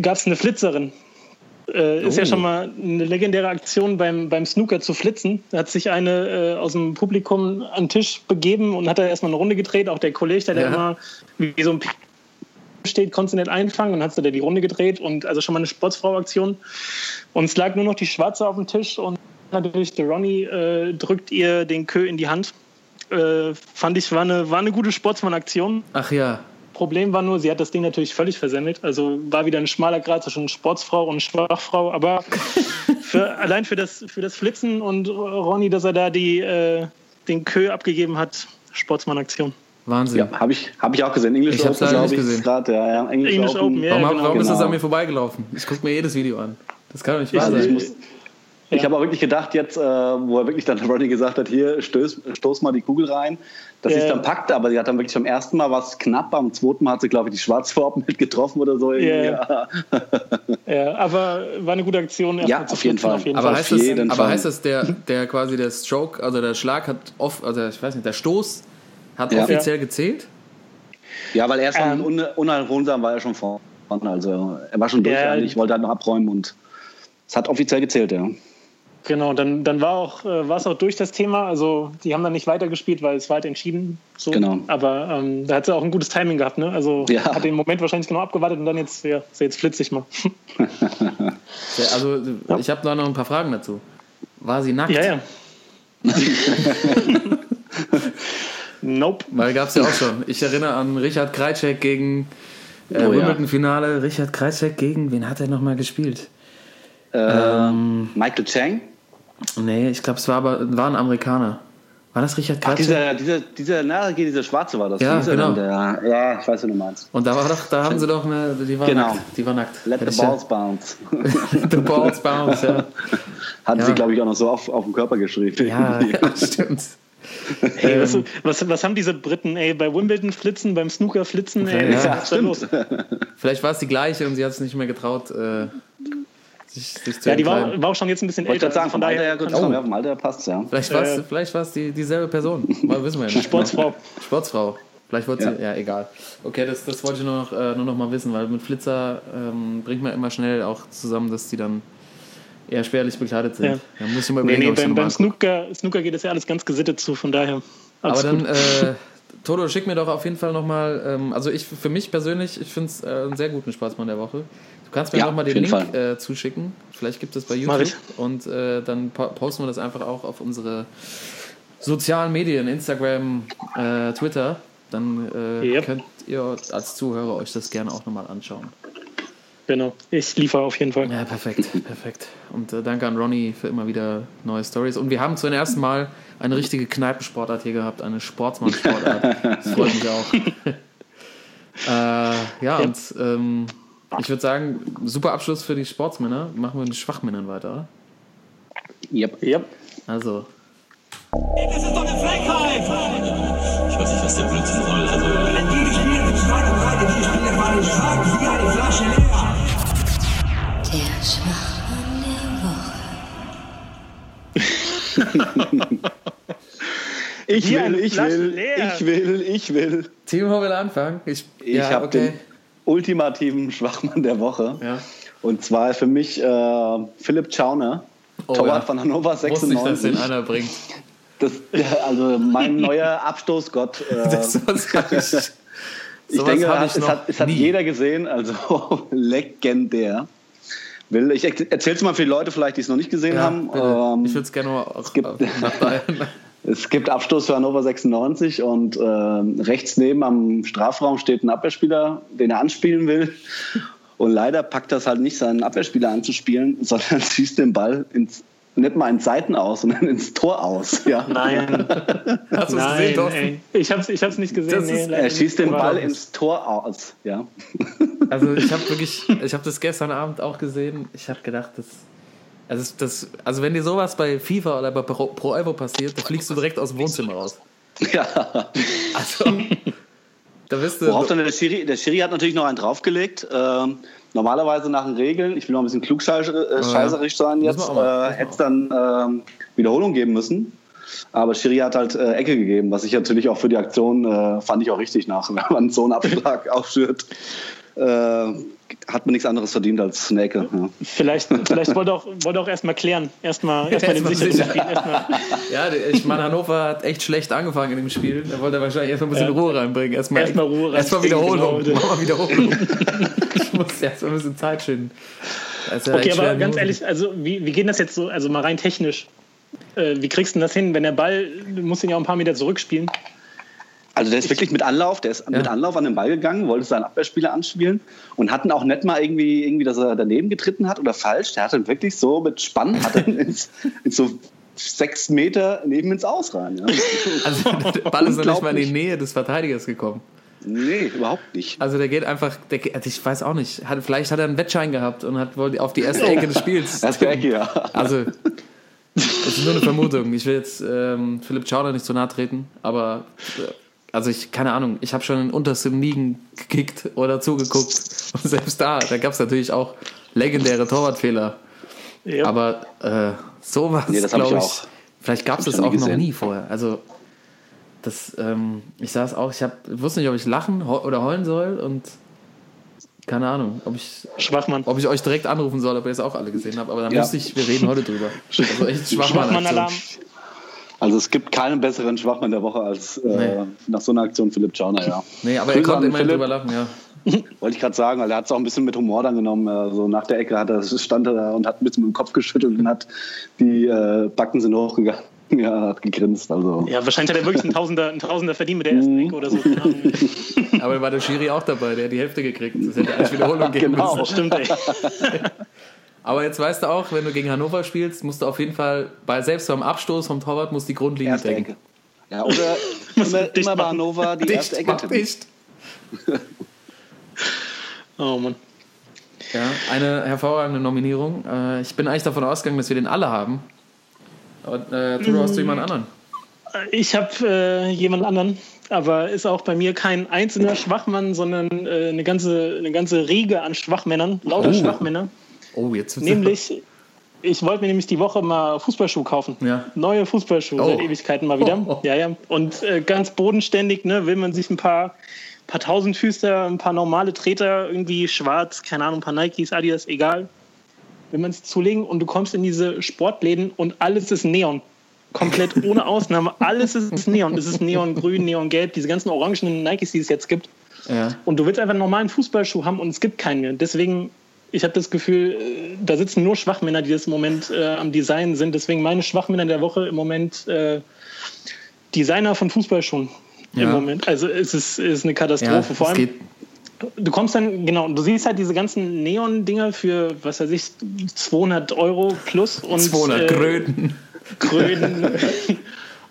gab es eine Flitzerin. Äh, Ist ja Oh. schon mal eine legendäre Aktion beim, beim Snooker zu flitzen. Da hat sich eine äh, aus dem Publikum an den Tisch begeben und hat da erstmal eine Runde gedreht. Auch der Kollege, der Ja. da immer wie so ein P steht, konnte sie nicht einfangen und hat da die Runde gedreht und also schon mal eine Sportsfrau-Aktion. Und es lag nur noch die Schwarze auf dem Tisch und natürlich der Ronny äh, drückt ihr den Kö in die Hand. Äh, fand ich, war eine, war eine gute Sportsmann-Aktion. Ach ja. Problem war nur, sie hat das Ding natürlich völlig versemmelt. Also war wieder ein schmaler Grad zwischen Sportsfrau und Schwachfrau. Aber für, allein für das, für das Flitzen und Ronny, dass er da die, äh, den Kö abgegeben hat, Sportsmann-Aktion. Wahnsinn. Ja, habe ich, hab ich auch gesehen. English Ich Open, glaube ich, gesehen. ist gerade. Ja, ja, English, English Open, ja. Warum, genau. warum ist das Genau. an mir vorbeigelaufen? Ich gucke mir jedes Video an. Das kann doch nicht wahr sein. ich muss, Ich habe auch wirklich gedacht, jetzt, äh, wo er wirklich dann Ronnie gesagt hat, hier, stoß, stoß mal die Kugel rein, dass sie es dann packte, aber sie hat dann wirklich beim ersten Mal was knapp, beim zweiten Mal hat sie, glaube ich, die Schwarzfarben mit getroffen oder so. irgendwie. Ja. Ja, aber war eine gute Aktion. Ja, auf jeden Fall. Auf jeden Aber Fall. heißt, das, jeden aber Fall. heißt das, der, der quasi der Stroke, also der Schlag hat off, also ich weiß nicht, der Stoß hat Ja. offiziell gezählt? Ja, weil er schon Ähm. un unerholsam war er schon vorne. Also er war schon durch Ja. eigentlich, wollte halt noch abräumen und es hat offiziell gezählt, ja. Genau, dann, dann war auch, äh, war es auch durch das Thema. Also die haben dann nicht weitergespielt, weil es war halt entschieden. So. Genau. Aber ähm, da hat sie auch ein gutes Timing gehabt. Ne? Also Ja. hat den Moment wahrscheinlich genau abgewartet und dann jetzt, ja, so jetzt flitze ich mal. Ja, also ich habe da noch ein paar Fragen dazu. War sie nackt? ja, ja. nope. Weil gab es ja auch schon. Ich erinnere an Richard Krajcek gegen äh, Oh, ja. Wimbledon-Finale. Richard Krajcek gegen, wen hat er nochmal gespielt? Ähm, Michael Chang? Nee, ich glaube, es war aber war ein Amerikaner. War das Richard Ach, Krajcek? dieser, dieser, dieser, na, dieser Schwarze war das. Ja, genau. der, ja, ich weiß, wie du meinst. Und da war doch, da haben sie doch eine, die war Genau. nackt. Die war nackt. Let the ich ja- balls bounce. the balls bounce, ja. Hatten Ja. sie, glaube ich, auch noch so auf, auf dem Körper geschrieben. Ja, ja stimmt. Ey, was, Ähm. was, was haben diese Briten, ey, bei Wimbledon flitzen, beim Snooker flitzen, ey, Ja, was ist da los? Vielleicht war es die gleiche und sie hat es nicht mehr getraut, äh, sich, sich zu Ja, die war, war auch schon jetzt ein bisschen Wollte älter. sagen, also vom Alter her, gut, kann- ja, vom Alter her passt ja. Vielleicht war es Äh. vielleicht war's die, dieselbe Person. Mal wissen wir ja nicht. Sportsfrau. Sportsfrau. Vielleicht wollte Ja. sie, ja, egal. Okay, das, das wollte ich nur noch, äh, nur noch mal wissen, weil mit Flitzer ähm, bringt man immer schnell auch zusammen, dass die dann eher spärlich bekleidet sind. Ja. Da muss ich mal Nee, überlegen, nee, ich beim, beim. Snooker, Snooker geht das ja alles ganz gesittet zu, von daher. Aber dann, gut. äh, Toto, schick mir doch auf jeden Fall nochmal, ähm, also ich für mich persönlich, ich finde es äh, einen sehr guten Sportsmann der Woche. Du kannst mir Ja, nochmal den Link äh, zuschicken. Vielleicht gibt es bei YouTube. Und äh, dann po posten wir das einfach auch auf unsere sozialen Medien, Instagram, äh, Twitter. Dann äh, Yep. könnt ihr als Zuhörer euch das gerne auch nochmal anschauen. Genau. Ich liefere auf jeden Fall. Ja, perfekt, perfekt. Und äh, danke an Ronny für immer wieder neue Stories. Und wir haben zum ersten Mal eine richtige Kneipensportart hier gehabt, eine Sportsmann-Sportart. Das freut mich auch. äh, ja, und ähm, ich würde sagen, super Abschluss für die Sportsmänner. Machen wir mit den Schwachmännern weiter. oder? Yep. Ja. Also, Das ist doch eine Frechheit! Ich weiß nicht, was der Blödsinn soll. Also, wenn die gespielt mit und breit, die Spieler waren stark wie eine Flasche leer. Der Schwachmann der Woche. Ich will, ich will, leer. ich will, ich will. Timo will anfangen. Ich, Ich ja, habe okay. den ultimativen Schwachmann der Woche. Ja. Und zwar für mich äh, Philipp Schauner, Oh, Torwart ja. von Hannover Wusste ich, dass 96. den einer bringt. Das, also mein neuer Abstoßgott. Äh, Das ich, ich denke, ich es, hat, es hat jeder gesehen, also legendär. Will, ich erzähle es mal für die Leute, vielleicht, die es noch nicht gesehen Ja, haben. Ähm, ich würde es gerne mal auch gibt- äh, nach Bayern. Es gibt Abstoß für Hannover 96 und ähm, rechts neben am Strafraum steht ein Abwehrspieler, den er anspielen will. Und leider packt das halt nicht, seinen Abwehrspieler anzuspielen, sondern schießt den Ball ins, nicht mal ins Seiten aus, sondern ins Tor aus. Ja. Nein. Hast du es Nein, gesehen, Thorsten? Ich hab's, ich hab's nicht gesehen. Das ist- Er schießt den. Ball ins Tor aus. Ja. Also ich habe wirklich, ich habe das gestern Abend auch gesehen. Ich habe gedacht, das, also das, also wenn dir sowas bei FIFA oder bei Pro, Pro Evo passiert, da fliegst du direkt aus dem Wohnzimmer raus. ja. Also da bist du. Worauf dann der Schiri, der Schiri hat natürlich noch einen draufgelegt. Ähm, normalerweise nach den Regeln, ich will noch ein bisschen klugscheißerisch sein Muss jetzt, äh, hätte es dann ähm, Wiederholung geben müssen. Aber Schiri hat halt äh, Ecke gegeben, was ich natürlich auch für die Aktion äh, fand ich auch richtig nach. Wenn man so einen Abschlag aufschürt, äh, hat man nichts anderes verdient als eine Ecke. Ja. Vielleicht, vielleicht wollte auch, wollte auch erstmal klären. Erstmal erst mal den Erstmal sicheren sicher. Spiel. Erstmal, ja, ich meine, Hannover hat echt schlecht angefangen in dem Spiel. Da wollte er wahrscheinlich erstmal ein bisschen Ja. Ruhe reinbringen. Erstmal Erstmal Ruhe Erstmal reinbringen, Wiederholung. genau. Mach mal Wiederholung. ich muss erstmal ein bisschen Zeit schinden. Ja okay, echt aber ganz ehrlich, also wie, wie geht das jetzt so, also mal rein technisch? Äh, wie kriegst du denn das hin, wenn der Ball, du musst ihn ja auch ein paar Meter zurückspielen. Also der ist wirklich mit Anlauf, der ist mit Anlauf an den Ball gegangen, wollte seinen Abwehrspieler anspielen und hatten auch nicht mal irgendwie, irgendwie, dass er daneben getreten hat oder falsch. Der hat dann wirklich so mit Spann, hat er ins, ins so sechs Meter neben ins Aus rein. Ja. Also der Ball ist noch nicht mal in die. Nähe des Verteidigers gekommen. Nee, überhaupt nicht. Also der geht einfach, der, geht- also ich weiß auch nicht, hat, vielleicht hat er einen Wettschein gehabt und hat wollte auf die erste Ecke des Spiels. Erste Ecke, ja. Also, das ist nur eine Vermutung. Ich will jetzt ähm, Philipp Schauder nicht zu nahe treten, aber äh, also ich, keine Ahnung, ich habe schon in untersten Ligen gekickt oder zugeguckt. Und selbst da, da gab es natürlich auch legendäre Torwartfehler. Ja. Aber äh, sowas, Nee, ich glaube ich, auch. vielleicht gab es ich das auch noch nie vorher. Also das, ähm, ich saß auch, ich hab, wusste nicht, ob ich lachen oder heulen soll und keine Ahnung, ob ich, Schwachmann. ob ich euch direkt anrufen soll, ob ihr es auch alle gesehen habt. Aber dann Ja. wusste ich, wir reden heute drüber. Also echt Schwachmann-Alarm. Schwachmann-Aktion. Also es gibt keinen besseren Schwachmann der Woche als äh, Nee. nach so einer Aktion Philipp Schauner, ja. Nee, aber er Grüße konnte an immerhin drüber lachen, ja. Wollte ich gerade sagen, weil er hat es auch ein bisschen mit Humor dann genommen. Also nach der Ecke hat er, stand er da und hat ein bisschen mit dem Kopf geschüttelt und hat die äh, Backen sind hochgegangen. Ja, hat gegrinst. Also. Ja, wahrscheinlich hat er wirklich einen Tausender, einen Tausender verdient mit der ersten Mhm. Ecke oder so. Ahnung. Aber war der Schiri auch dabei, der hat die Hälfte gekriegt. Das hätte als Wiederholung geben Genau. müssen. Stimmt, ey. Aber jetzt weißt du auch, wenn du gegen Hannover spielst, musst du auf jeden Fall, bei, selbst beim Abstoß vom Torwart, muss die Grundlinie Erste decken. Ecke. Ja, oder Muss immer, dicht immer bei. Hannover die erste Dicht, Ecke mach tippen. dicht. Oh Mann. Ja, eine hervorragende Nominierung. Äh, ich bin eigentlich davon ausgegangen, dass wir den alle haben. Aber äh, du hast du jemand anderen. Ich habe äh, jemand anderen, aber ist auch bei mir kein einzelner Schwachmann, sondern äh, eine, ganze, eine ganze Riege an Schwachmännern, lauter Oh. Schwachmänner. Oh, jetzt Nämlich, ich wollte mir nämlich die Woche mal Fußballschuhe kaufen. Ja. Neue Fußballschuhe Oh. seit Ewigkeiten mal wieder. Oh, oh. Ja, ja. Und äh, ganz bodenständig, ne, will man sich ein paar, paar Tausendfüßler, ein paar normale Treter, irgendwie schwarz, keine Ahnung, ein paar Nikes, Adidas, egal. Will man es zulegen und du kommst in diese Sportläden und alles ist Neon. Komplett ohne Ausnahme. Alles ist Neon. Es ist Neongrün, Neongelb, diese ganzen orangenen Nikes, die es jetzt gibt. Ja. Und du willst einfach einen normalen Fußballschuh haben und es gibt keinen mehr. Deswegen, ich habe das Gefühl, äh, da sitzen nur Schwachmänner, die das im Moment äh, am Design sind. Deswegen meine Schwachmänner der Woche im Moment äh, Designer von Fußballschuhen. Ja. Im Moment. Also es ist, ist eine Ja, Katastrophe. Vor es allem, du kommst dann, genau, du siehst halt diese ganzen Neon-Dinger für, was weiß ich, 200 Euro plus und 200 äh, Kröten. Kröten.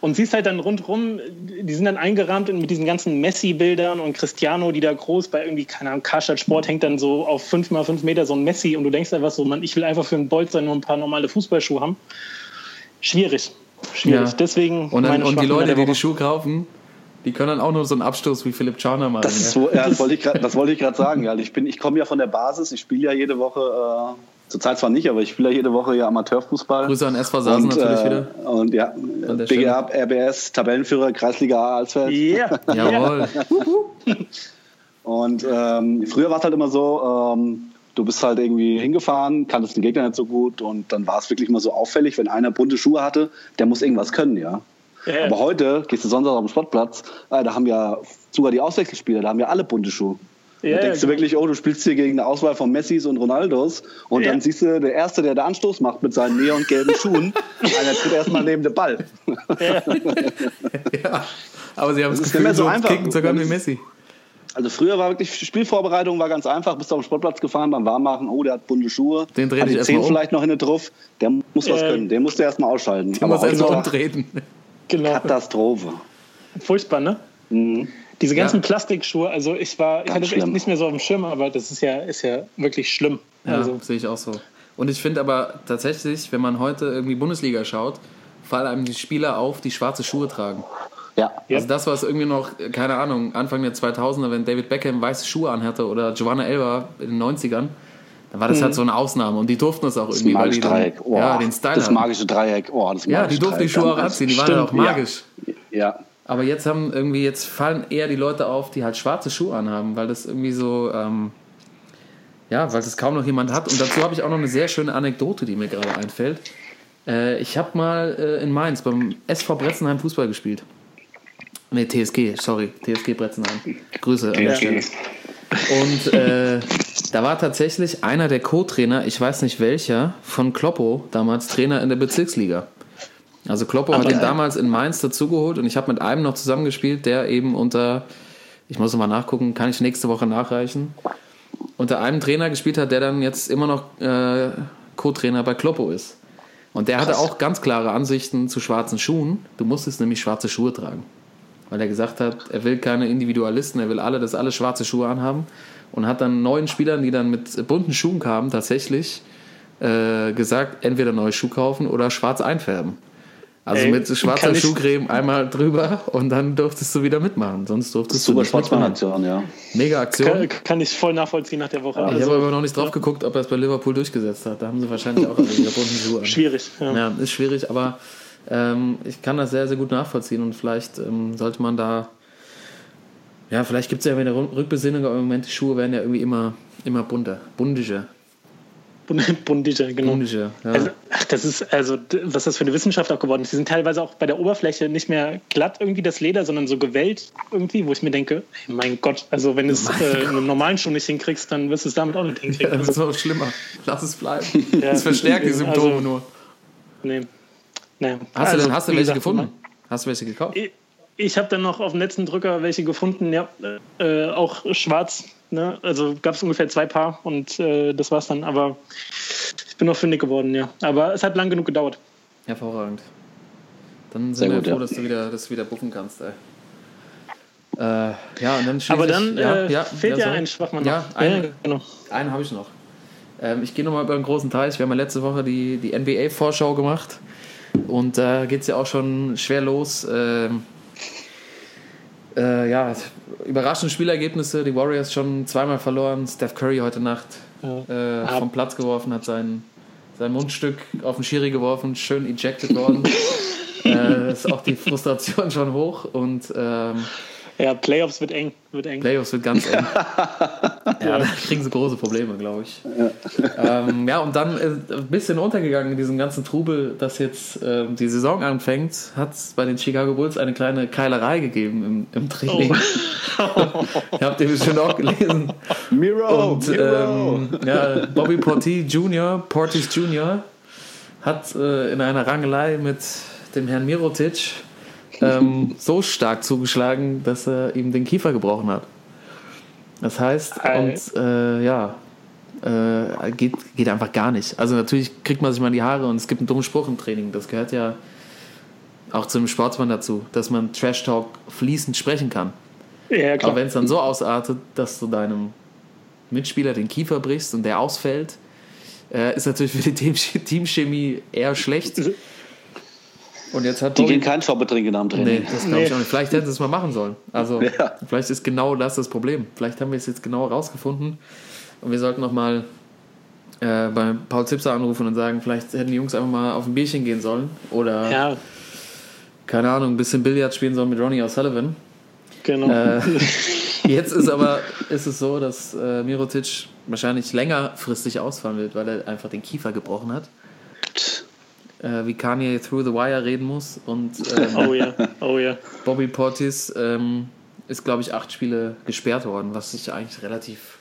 Und siehst halt dann rundrum, die sind dann eingerahmt mit diesen ganzen Messi-Bildern und Cristiano, die da groß bei irgendwie, keine Ahnung, Karstadt Sport hängt dann so auf 5 mal 5 Meter so ein Messi und du denkst einfach so, man, ich will einfach für einen Bolzer nur ein paar normale Fußballschuhe haben. Schwierig. Schwierig. Ja. Deswegen Und, dann, meine und die Leute, die die. Schuhe kaufen, die können dann auch nur so einen Abstoß wie Philipp Czarner machen. Das, so, ja, das wollte ich gerade sagen. Ja. Ich, bin- ich komme ja von der Basis. Ich spiele ja jede Woche, äh, zurzeit zwar nicht, aber ich spiele ja jede Woche ja Amateurfußball. Grüße an SV Sasen und, natürlich äh, wieder. Und ja, BGA, RBS, Tabellenführer, Kreisliga A Alsfeld. Yeah. Jawohl. Und ähm, früher war es halt immer so, ähm, du bist halt irgendwie hingefahren, kanntest den Gegner nicht so gut und dann war es wirklich immer so auffällig, wenn einer bunte Schuhe hatte, der muss irgendwas können, ja. Ja. Aber heute gehst du Sonntag auf den Sportplatz, äh, da haben ja sogar die Auswechselspieler, da haben ja alle bunte Schuhe. Ja, da denkst ja, du wirklich, oh, du spielst hier gegen eine Auswahl von Messis und Ronaldos und Ja. dann siehst du, der Erste, der da Anstoß macht mit seinen neongelben Schuhen, einer tritt erstmal neben den Ball. Ja. Aber sie haben das, Das ist Gefühl, nicht mehr so so einfach. kicken zu können wie Messi. Also früher war wirklich Spielvorbereitung war ganz einfach, bist du auf den Sportplatz gefahren beim Warmmachen, oh, der hat bunte Schuhe, Den dreh hat ich die Zehen um. vielleicht noch hinten drauf, der muss was Äh, können, den musst du erstmal ausschalten. Du musst erst mal heutzutage umtreten. Genau. Katastrophe. Furchtbar, ne? Mhm. Diese ganzen Ja. Plastikschuhe, also ich war, ich Ganz hatte echt nicht mehr so auf dem Schirm, aber das ist ja, ist ja wirklich schlimm. Ja, Also, sehe ich auch so. Und ich finde aber tatsächlich, wenn man heute irgendwie Bundesliga schaut, fallen einem die Spieler auf, die schwarze Schuhe tragen. Ja. Ja. Also das, was irgendwie noch, keine Ahnung, Anfang der 2000er, wenn David Beckham weiße Schuhe anhatte oder Giovanna Elba in den 90ern, dann war das halt so eine Ausnahme und die durften das auch Das irgendwie, weil die magische dann, Dreieck. Oh, ja, den Style das hatten. magische Dreieck. Oh, das Ja, die magische durften die Schuhe auch damals. anziehen, die waren ja auch Stimmt, magisch. Ja. Aber jetzt haben irgendwie, jetzt fallen eher die Leute auf, die halt schwarze Schuhe anhaben, weil das irgendwie so, ähm, ja, weil das kaum noch jemand hat. Und dazu habe ich auch noch eine sehr schöne Anekdote, die mir gerade einfällt. Äh, ich habe mal äh, in Mainz beim SV Bretzenheim Fußball gespielt. Nee, TSG, sorry, TSG Bretzenheim. Grüße an der. Stelle. Und äh, da war tatsächlich einer der Co-Trainer, ich weiß nicht welcher, von Kloppo, damals Trainer in der Bezirksliga. Also Kloppo hat ihn damals in Mainz dazugeholt und ich habe mit einem noch zusammengespielt, der eben unter, ich muss noch mal nachgucken, kann ich nächste Woche nachreichen, unter einem Trainer gespielt hat, der dann jetzt immer noch äh, Co-Trainer bei Kloppo ist. Und der hatte auch ganz klare Ansichten zu schwarzen Schuhen. Du musstest nämlich schwarze Schuhe tragen. Weil er gesagt hat, er will keine Individualisten, er will alle, dass alle schwarze Schuhe anhaben. Und hat dann neuen Spielern, die dann mit bunten Schuhen kamen, tatsächlich äh, gesagt, entweder neue Schuhe kaufen oder schwarz einfärben. Also Ey, mit schwarzer ich- Schuhcreme einmal drüber und dann durftest du wieder mitmachen. Sonst durftest Super du nicht. Sportsmann-Aktion, ja. Mega Aktion. kann, kann ich voll nachvollziehen nach der Woche. Ich Also, habe aber noch nicht drauf geguckt, ob er es bei Liverpool durchgesetzt hat. Da haben sie wahrscheinlich auch ihre bunten Schuhe an. schwierig. Ja. Ja, ist schwierig, aber ähm, ich kann das sehr, sehr gut nachvollziehen und vielleicht ähm, sollte man da, ja, vielleicht gibt es ja wieder Rück- Rückbesinnung, aber im Moment die Schuhe werden ja irgendwie immer, immer bunter, buntischer, Bundiger, genau. buntischer. Ja. Also, ach, das ist, also, was das für eine Wissenschaft auch geworden ist. Die sind teilweise auch bei der Oberfläche nicht mehr glatt irgendwie das Leder, sondern so gewellt irgendwie, wo ich mir denke, ey, mein Gott, also wenn du es äh, in einem normalen Schuh nicht hinkriegst, dann wirst du es damit auch nicht hinkriegen. das ist Also, noch schlimmer. Lass es bleiben. Ja. Das verstärkt die Symptome Also- nur. nee. Nee. Hast du, Also, denn, hast du welche gesagt, gefunden? Hast du welche gekauft? Ich, ich habe dann noch auf dem letzten Drücker welche gefunden, ja, äh, auch schwarz. Ne? Also gab es ungefähr zwei Paar und äh, das war's dann. Aber ich bin noch fündig geworden, ja. Aber es hat lang genug gedauert. Hervorragend. Dann Sehr sind wir gut, froh, ja. dass du wieder, dass du wieder buffen kannst. Ey. Äh, ja, und dann Aber dann ja, äh, ja, fehlt ja, sorry. ein Schwachmann Ja, noch. ja, genau. Einen habe ich noch. Ähm, ich gehe nochmal über einen großen Teich. Wir haben ja letzte Woche die, die NBA-Vorschau gemacht. Und da geht es ja auch schon schwer los. Ähm, äh, ja, überraschende Spielergebnisse. Die Warriors schon zweimal verloren. Steph Curry heute Nacht äh, vom Platz geworfen, hat sein, sein Mundstück auf den Schiri geworfen, schön ejected worden. äh, ist auch die Frustration schon hoch. Und ähm, Ja, Playoffs wird eng. Wird eng. Playoffs wird ganz eng. ja, da kriegen sie große Probleme, glaube ich. Ja. Ähm, ja, und dann ist ein bisschen untergegangen in diesem ganzen Trubel, dass jetzt ähm, die Saison anfängt, hat es bei den Chicago Bulls eine kleine Keilerei gegeben im, im Training. Oh. Habt ihr bestimmt auch gelesen. Miro, Und Miro. ähm, ja, Bobby Portis Jr., Portis Jr. hat äh, in einer Rangelei mit dem Herrn Mirotic ähm, so stark zugeschlagen, dass er ihm den Kiefer gebrochen hat. Das heißt, Ei. und äh, ja, äh, geht, geht einfach gar nicht. Also natürlich kriegt man sich mal in die Haare und es gibt einen dummen Spruch im Training. Das gehört ja auch zum Sportsmann dazu, dass man Trash Talk fließend sprechen kann. Ja, klar. Aber wenn es dann so ausartet, dass du deinem Mitspieler den Kiefer brichst und der ausfällt, äh, ist natürlich für die Team Teamchemie eher schlecht. Und jetzt hat Die Bobby- gehen keinen Schoppe trinken am Nee, Training. das glaube ich Nee. auch nicht. Vielleicht hätten sie es mal machen sollen. Also, Ja. vielleicht ist genau das das Problem. Vielleicht haben wir es jetzt genau rausgefunden. Und wir sollten noch mal äh, bei Paul Zipser anrufen und sagen, vielleicht hätten die Jungs einfach mal auf ein Bierchen gehen sollen. Oder, ja, keine Ahnung, ein bisschen Billard spielen sollen mit Ronnie O'Sullivan. genau. Äh, jetzt ist aber ist es so, dass äh, Mirotic wahrscheinlich längerfristig ausfallen wird, weil er einfach den Kiefer gebrochen hat. Äh, wie Kanye through the wire reden muss. Und ähm, oh ja, oh ja. Bobby Portis ähm, ist, glaube ich, acht Spiele gesperrt worden, was ich eigentlich relativ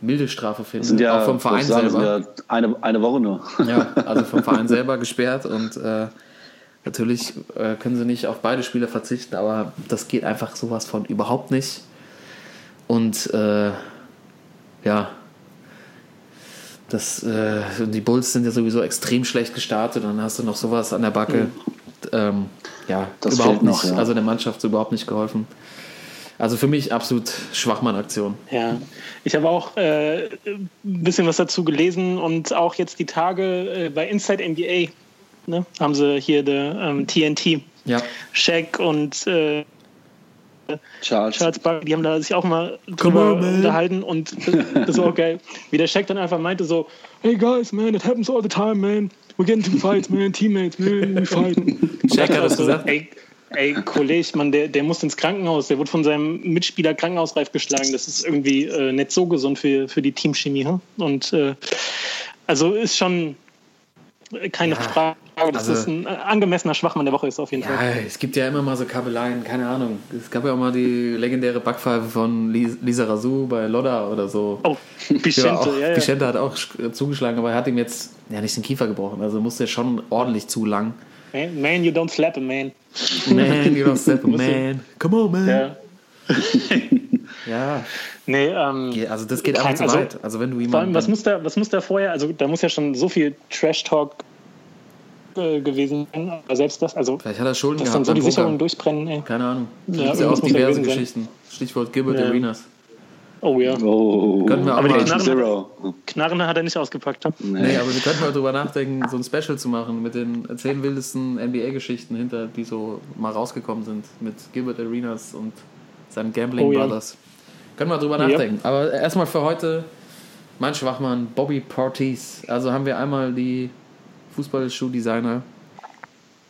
milde Strafe finde. sind ja, auch vom Verein sagen, selber. sind ja eine, eine Woche nur. Ja, also vom Verein selber gesperrt und äh, natürlich äh, können sie nicht auf beide Spieler verzichten, aber das geht einfach sowas von überhaupt nicht. Und äh, ja, das, äh, die Bulls sind ja sowieso extrem schlecht gestartet und dann hast du noch sowas an der Backe. Ähm, ja, Das überhaupt noch, nicht. ja. Also der Mannschaft überhaupt nicht geholfen. Also für mich absolut Schwachmann-Aktion. Ja, ich habe auch äh, ein bisschen was dazu gelesen und auch jetzt die Tage äh, bei Inside NBA ne, haben sie hier der ähm, TNT, Ja, Shaq und äh, Charles. Charles Barkley, die haben da sich auch mal drüber on, unterhalten und das war auch geil. Wie der Shaq dann einfach meinte so, hey guys, man, it happens all the time, man. We get into fights, man, teammates, man, we fight. Shaq hat das so, gesagt. Ey, ey Kollege, man, der, der muss ins Krankenhaus, der wurde von seinem Mitspieler krankenhausreif geschlagen. Das ist irgendwie äh, nicht so gesund für, für die Teamchemie. Hm? Und äh, also ist schon keine Frage. Das also- ist ein äh, angemessener Schwachmann der Woche ist auf jeden Ja, Fall. es gibt ja immer mal so Kabeleien, keine Ahnung. Es gab ja auch mal die legendäre Backpfeife von Lis- Lisa Razou bei Lodda oder so. Oh, Vicente, auch, ja, ja. Vicente hat auch sch- zugeschlagen, aber er hat ihm jetzt ja nicht den Kiefer gebrochen. Also musste er schon ordentlich zu lang. Man, man, you don't slap a man. Man, you don't step a man. Come on, man. Ja, Ja. Nee, ähm, also das geht einfach zu also, weit. Also wenn du vor allem, jemanden... was muss, da, was muss da vorher, also da muss ja schon so viel Trash-Talk äh, gewesen sein, aber selbst das, also Vielleicht hat er Schulden dass dann gehabt so die. Sicherungen durchbrennen, ey. Keine Ahnung. Da Ja, gibt es ja auch diverse gewesen sein. Geschichten. Stichwort Gilbert Ja. Arenas. Oh ja. Oh, Könnten wir auch Aber die Knarren- Zero. Knarren hat er nicht ausgepackt. Ne? Nee, aber wir könnten mal drüber nachdenken, so ein Special zu machen mit den zehn wildesten NBA-Geschichten hinter, die so mal rausgekommen sind. Mit Gilbert Arenas und seinen Gambling Oh ja. Brothers. Können wir drüber Ja. nachdenken. Aber erstmal für heute mein Schwachmann Bobby Portis. Also haben wir einmal die Fußballschuhdesigner.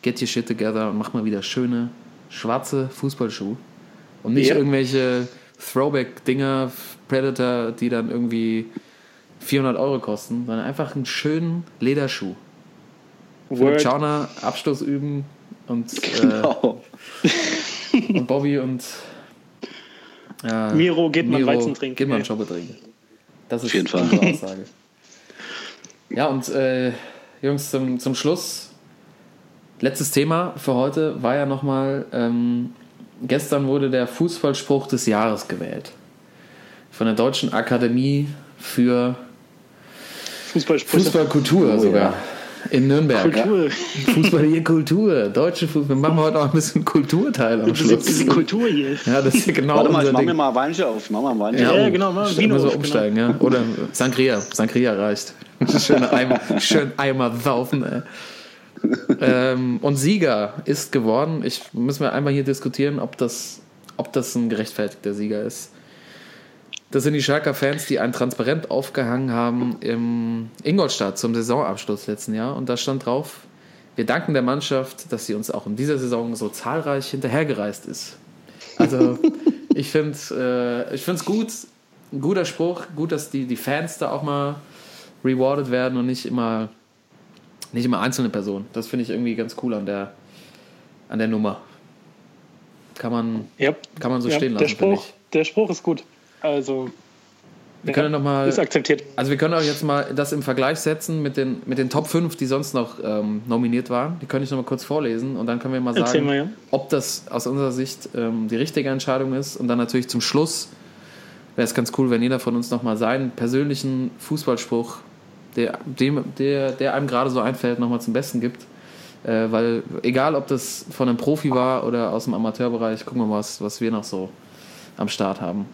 Get your shit together und mach mal wieder schöne schwarze Fußballschuhe. Und nicht Ja. irgendwelche Throwback-Dinger, Predator, die dann irgendwie 400 Euro kosten, sondern einfach einen schönen Lederschuh. Word. Schauner Abstoß üben und, Genau. äh, und Bobby und äh, Miro geht man Weizen trinken. Geht man Ja. Schoppe trinken. Das ist Auf jeden Fall. Aussage. Ja, und äh, Jungs, zum, zum Schluss, letztes Thema für heute war ja nochmal, ähm, gestern wurde der Fußballspruch des Jahres gewählt. Von der Deutschen Akademie für. Fußballkultur sogar. In Nürnberg. Kultur. Fußball hier Kultur. Deutsche Fußball. Wir machen heute auch ein bisschen Kulturteil am Das ist Schluss. die Kultur hier. Ja, das ist ja genau Warte mal, ich unser mach mir mal Weinchen auf. Ich mach mal Weinchen Ja, auf. Ja, genau, mal müssen wir auf, umsteigen, ja. Oder Sangria. Sangria reicht. Schön Eimer, schön Eimer saufen, ey. ähm, und Sieger ist geworden. Ich müssen wir einmal hier diskutieren, ob das, ob das ein gerechtfertigter Sieger ist. Das sind die Schalker Fans, die ein Transparent aufgehangen haben im Ingolstadt zum Saisonabschluss letzten Jahr. Und da stand drauf: Wir danken der Mannschaft, dass sie uns auch in dieser Saison so zahlreich hinterhergereist ist. Also ich finde äh, ich es gut, ein guter Spruch, gut, dass die, die Fans da auch mal rewarded werden und nicht immer nicht immer einzelne Personen. Das finde ich irgendwie ganz cool an der an der Nummer. Kann man Ja, kann man so ja, stehen der lassen. finde Spruch, ich. der Spruch ist gut. Also Wir können noch mal ist akzeptiert. Also wir können auch jetzt mal das im Vergleich setzen mit den, mit den Top 5, die sonst noch ähm, nominiert waren. Die könnte ich noch mal kurz vorlesen und dann können wir mal sagen, mal, ja. ob das aus unserer Sicht ähm, die richtige Entscheidung ist. Und dann natürlich zum Schluss wäre es ganz cool, wenn jeder von uns noch mal seinen persönlichen Fußballspruch, der, dem, der, der einem gerade so einfällt, noch mal zum Besten gibt. Äh, weil egal, ob das von einem Profi war oder aus dem Amateurbereich, gucken wir mal, was, was wir noch so am Start haben.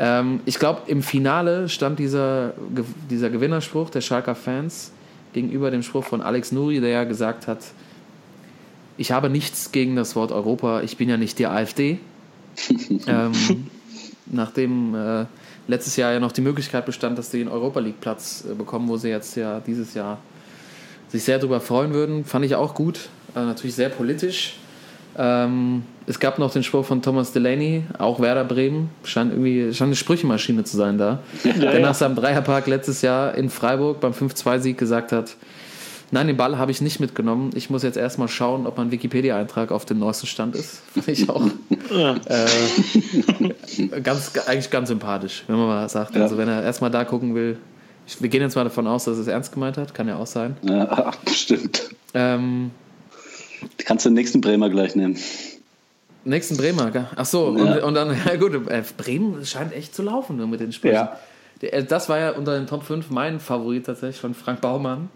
Ähm, ich glaube, im Finale stand dieser, dieser Gewinnerspruch der Schalker Fans gegenüber dem Spruch von Alex Nuri, der ja gesagt hat, ich habe nichts gegen das Wort Europa, ich bin ja nicht die AfD. ähm, nachdem äh, letztes Jahr ja noch die Möglichkeit bestand, dass die einen Europa League Platz äh, bekommen, wo sie jetzt ja dieses Jahr sich sehr darüber freuen würden, fand ich auch gut. Äh, natürlich sehr politisch. Ähm, es gab noch den Spruch von Thomas Delaney, auch Werder Bremen, scheint irgendwie scheint eine Sprüchemaschine zu sein da, der ja. nach seinem Dreierpark letztes Jahr in Freiburg beim 5-2-Sieg gesagt hat, nein, den Ball habe ich nicht mitgenommen, ich muss jetzt erstmal schauen, ob mein Wikipedia-Eintrag auf dem neuesten Stand ist. Fand ich auch Ja. äh, ganz, eigentlich ganz sympathisch, wenn man mal sagt, Ja. also wenn er erstmal da gucken will, wir gehen jetzt mal davon aus, dass er es ernst gemeint hat, kann ja auch sein. Ja, stimmt. Ähm, Kannst du den nächsten Bremer gleich nehmen. Nächsten Bremer, gell? ach so, Ja. und, und dann, ja gut, äh, Bremen scheint echt zu laufen nur mit den Sprüchen. Ja. Äh, Das war ja unter den Top 5 mein Favorit tatsächlich von Frank Baumann,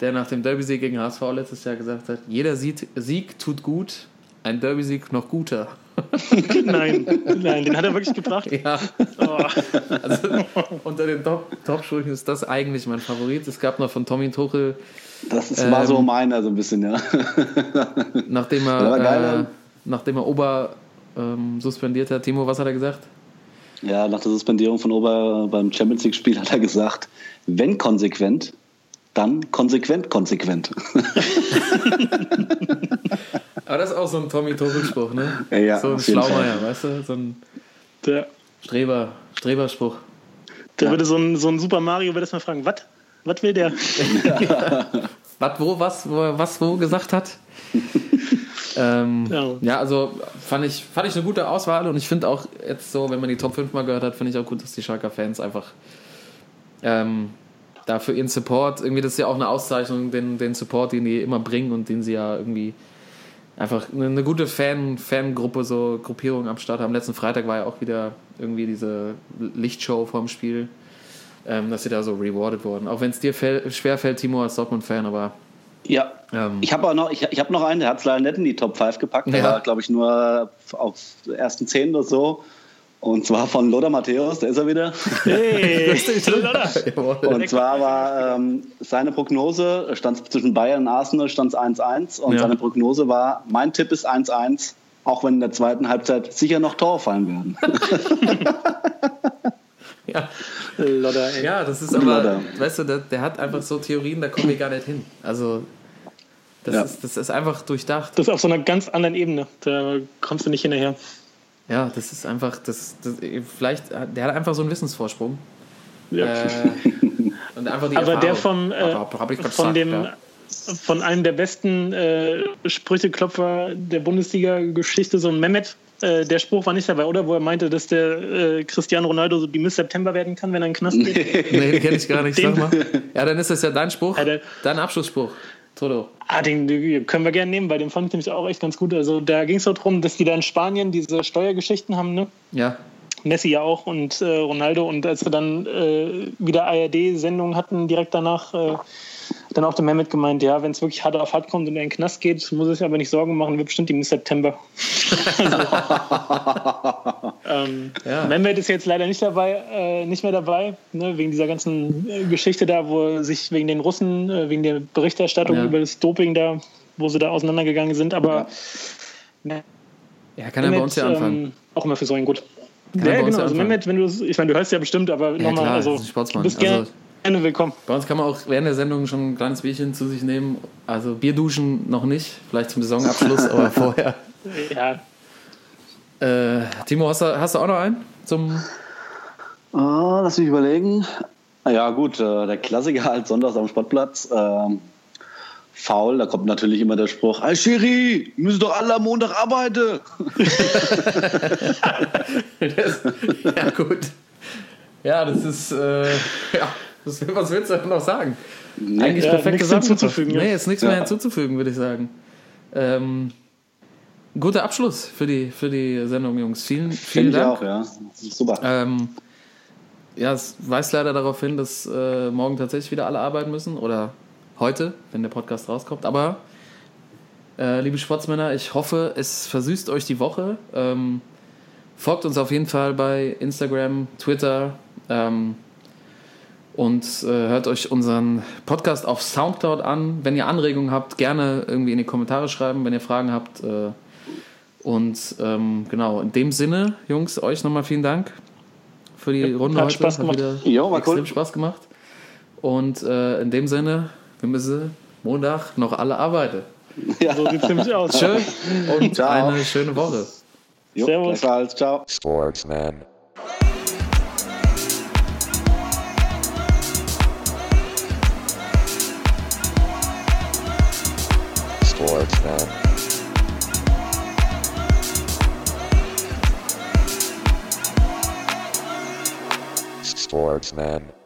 der nach dem Derby-Sieg gegen HSV letztes Jahr gesagt hat, jeder Sieg, Sieg tut gut, ein Derby-Sieg noch guter. Nein, nein, den hat er wirklich gebracht. Ja, Oh. also unter den Top- Top-Sprüchen ist das eigentlich mein Favorit. Es gab noch von Tommy Tuchel, Das ist, war Ähm, so meiner, so ein bisschen, ja. nachdem er, geil, äh, ja. nachdem er Ober ähm, suspendiert hat. Timo, was hat er gesagt? Ja, nach der Suspendierung von Ober beim Champions League-Spiel hat er gesagt, wenn konsequent, dann konsequent konsequent. Aber das ist auch so ein Tommy Tuchel-Spruch, ne? Ja, ja, so ein Schlaumeier, weißt du? So ein Der, Streber, Streberspruch. der würde so ein, so ein Super Mario würde das mal fragen, was? Was will der? Was wo, was, wo, was wo gesagt hat. ähm, Ja. ja. also fand ich, fand ich eine gute Auswahl und ich finde auch jetzt so, wenn man die Top 5 mal gehört hat, finde ich auch gut, dass die Schalker Fans einfach ähm, da für ihren Support, irgendwie das ist ja auch eine Auszeichnung, den, den Support, den die immer bringen und den sie ja irgendwie einfach eine, eine gute Fan, Fangruppe, so Gruppierung am Start haben. Letzten Freitag war ja auch wieder irgendwie diese Lichtshow vorm Spiel, ähm, dass sie da so rewarded wurden. Auch wenn es dir schwer fällt, Timo, als Dortmund-Fan, aber Ja. ähm, Ich habe noch, ich, ich hab noch einen, der hat es leider nicht in die Top 5 gepackt. Der Ja. war, glaube ich, nur auf ersten 10 oder so. Und zwar von Lothar Matthäus, da ist er wieder. Hey. Und zwar war ähm, seine Prognose, stand zwischen Bayern und Arsenal, stand 1-1. Und Ja. seine Prognose war, mein Tipp ist 1-1, auch wenn in der zweiten Halbzeit sicher noch Tore fallen werden. ja. Lodder, ey. ja, das ist Lodder. aber, weißt du, der, der hat einfach so Theorien, da kommen wir gar nicht hin. Also, das, Ja. ist, das ist einfach durchdacht. Das ist auf so einer ganz anderen Ebene. Da kommst du nicht hinterher. Ja, das ist einfach, das, das vielleicht, der hat einfach so einen Wissensvorsprung. Ja. Äh, und einfach die Aber der Erfahrung. vom, äh, von dem ja. von einem der besten äh, Sprücheklopfer der Bundesliga-Geschichte, so ein Mehmet, äh, der Spruch war nicht dabei, oder? Wo er meinte, dass der äh, Cristiano Ronaldo so die Miss September werden kann, wenn er in den Knast geht. Nee, den kenne ich gar nicht, sag mal. Ja, dann ist das ja dein Spruch, Ja, der- dein Abschlussspruch. Toto. Ah, den, den können wir gerne nehmen, weil den fand ich nämlich auch echt ganz gut. Also da ging es so drum, dass die da in Spanien diese Steuergeschichten haben, ne? Ja, Messi ja auch und äh, Ronaldo. Und als wir dann äh, wieder ARD-Sendungen hatten, direkt danach, äh, dann auch der Mehmet gemeint, ja, wenn es wirklich hart auf hart kommt und er in den Knast geht, muss sich aber nicht Sorgen machen, wird bestimmt im September. also, ähm, Ja. Mehmet ist jetzt leider nicht dabei, äh, nicht mehr dabei, ne, wegen dieser ganzen äh, Geschichte da, wo sich wegen den Russen, äh, wegen der Berichterstattung Ja. über das Doping da, wo sie da auseinandergegangen sind, aber ja kann er bei uns ja anfangen. ähm, auch immer für so einen gut. Kann Ja, genau. ja Also. Mehmet, wenn du ich meine, du hörst ja bestimmt, aber Ja, nochmal, also du bist gerne Also- willkommen. Bei uns kann man auch während der Sendung schon ein kleines Bierchen zu sich nehmen. Also Bierduschen noch nicht, vielleicht zum Saisonabschluss, aber vorher. Ja, Äh, Timo, hast du, hast du auch noch einen zum Ah, lass mich überlegen. Ja, gut, äh, der Klassiker halt sonntags am Sportplatz. Ähm, faul, da kommt natürlich immer der Spruch: Hey Schiri, müssen doch alle am Montag arbeiten. Das, ja, gut. Ja, das ist. Äh, ja, was willst du denn noch sagen? Eigentlich ja, perfekt hinzuzufügen, ja. Nee, ist nichts mehr Ja. hinzuzufügen, würde ich sagen. Ähm, guter Abschluss für die, für die Sendung, Jungs. Vielen, vielen Finde ich Dank. auch, ja. Das ist super. Ähm, ja, es weist leider darauf hin, dass äh, morgen tatsächlich wieder alle arbeiten müssen oder heute, wenn der Podcast rauskommt. Aber, äh, liebe Sportsmänner, ich hoffe, es versüßt euch die Woche. Ähm, folgt uns auf jeden Fall bei Instagram, Twitter ähm, und äh, hört euch unseren Podcast auf Soundcloud an. Wenn ihr Anregungen habt, gerne irgendwie in die Kommentare schreiben, wenn ihr Fragen habt. Äh, und ähm, genau, in dem Sinne, Jungs, euch nochmal vielen Dank für die Runde hat heute. Spaß gemacht. wieder Jo, war extrem cool. Spaß gemacht. Und äh, in dem Sinne, wir müssen Montag noch alle arbeiten. So sieht es nämlich aus. Tschö und Ciao. eine schöne Woche. Jo, Servus. Ciao. Sportsman. Sportsman. Sportsman.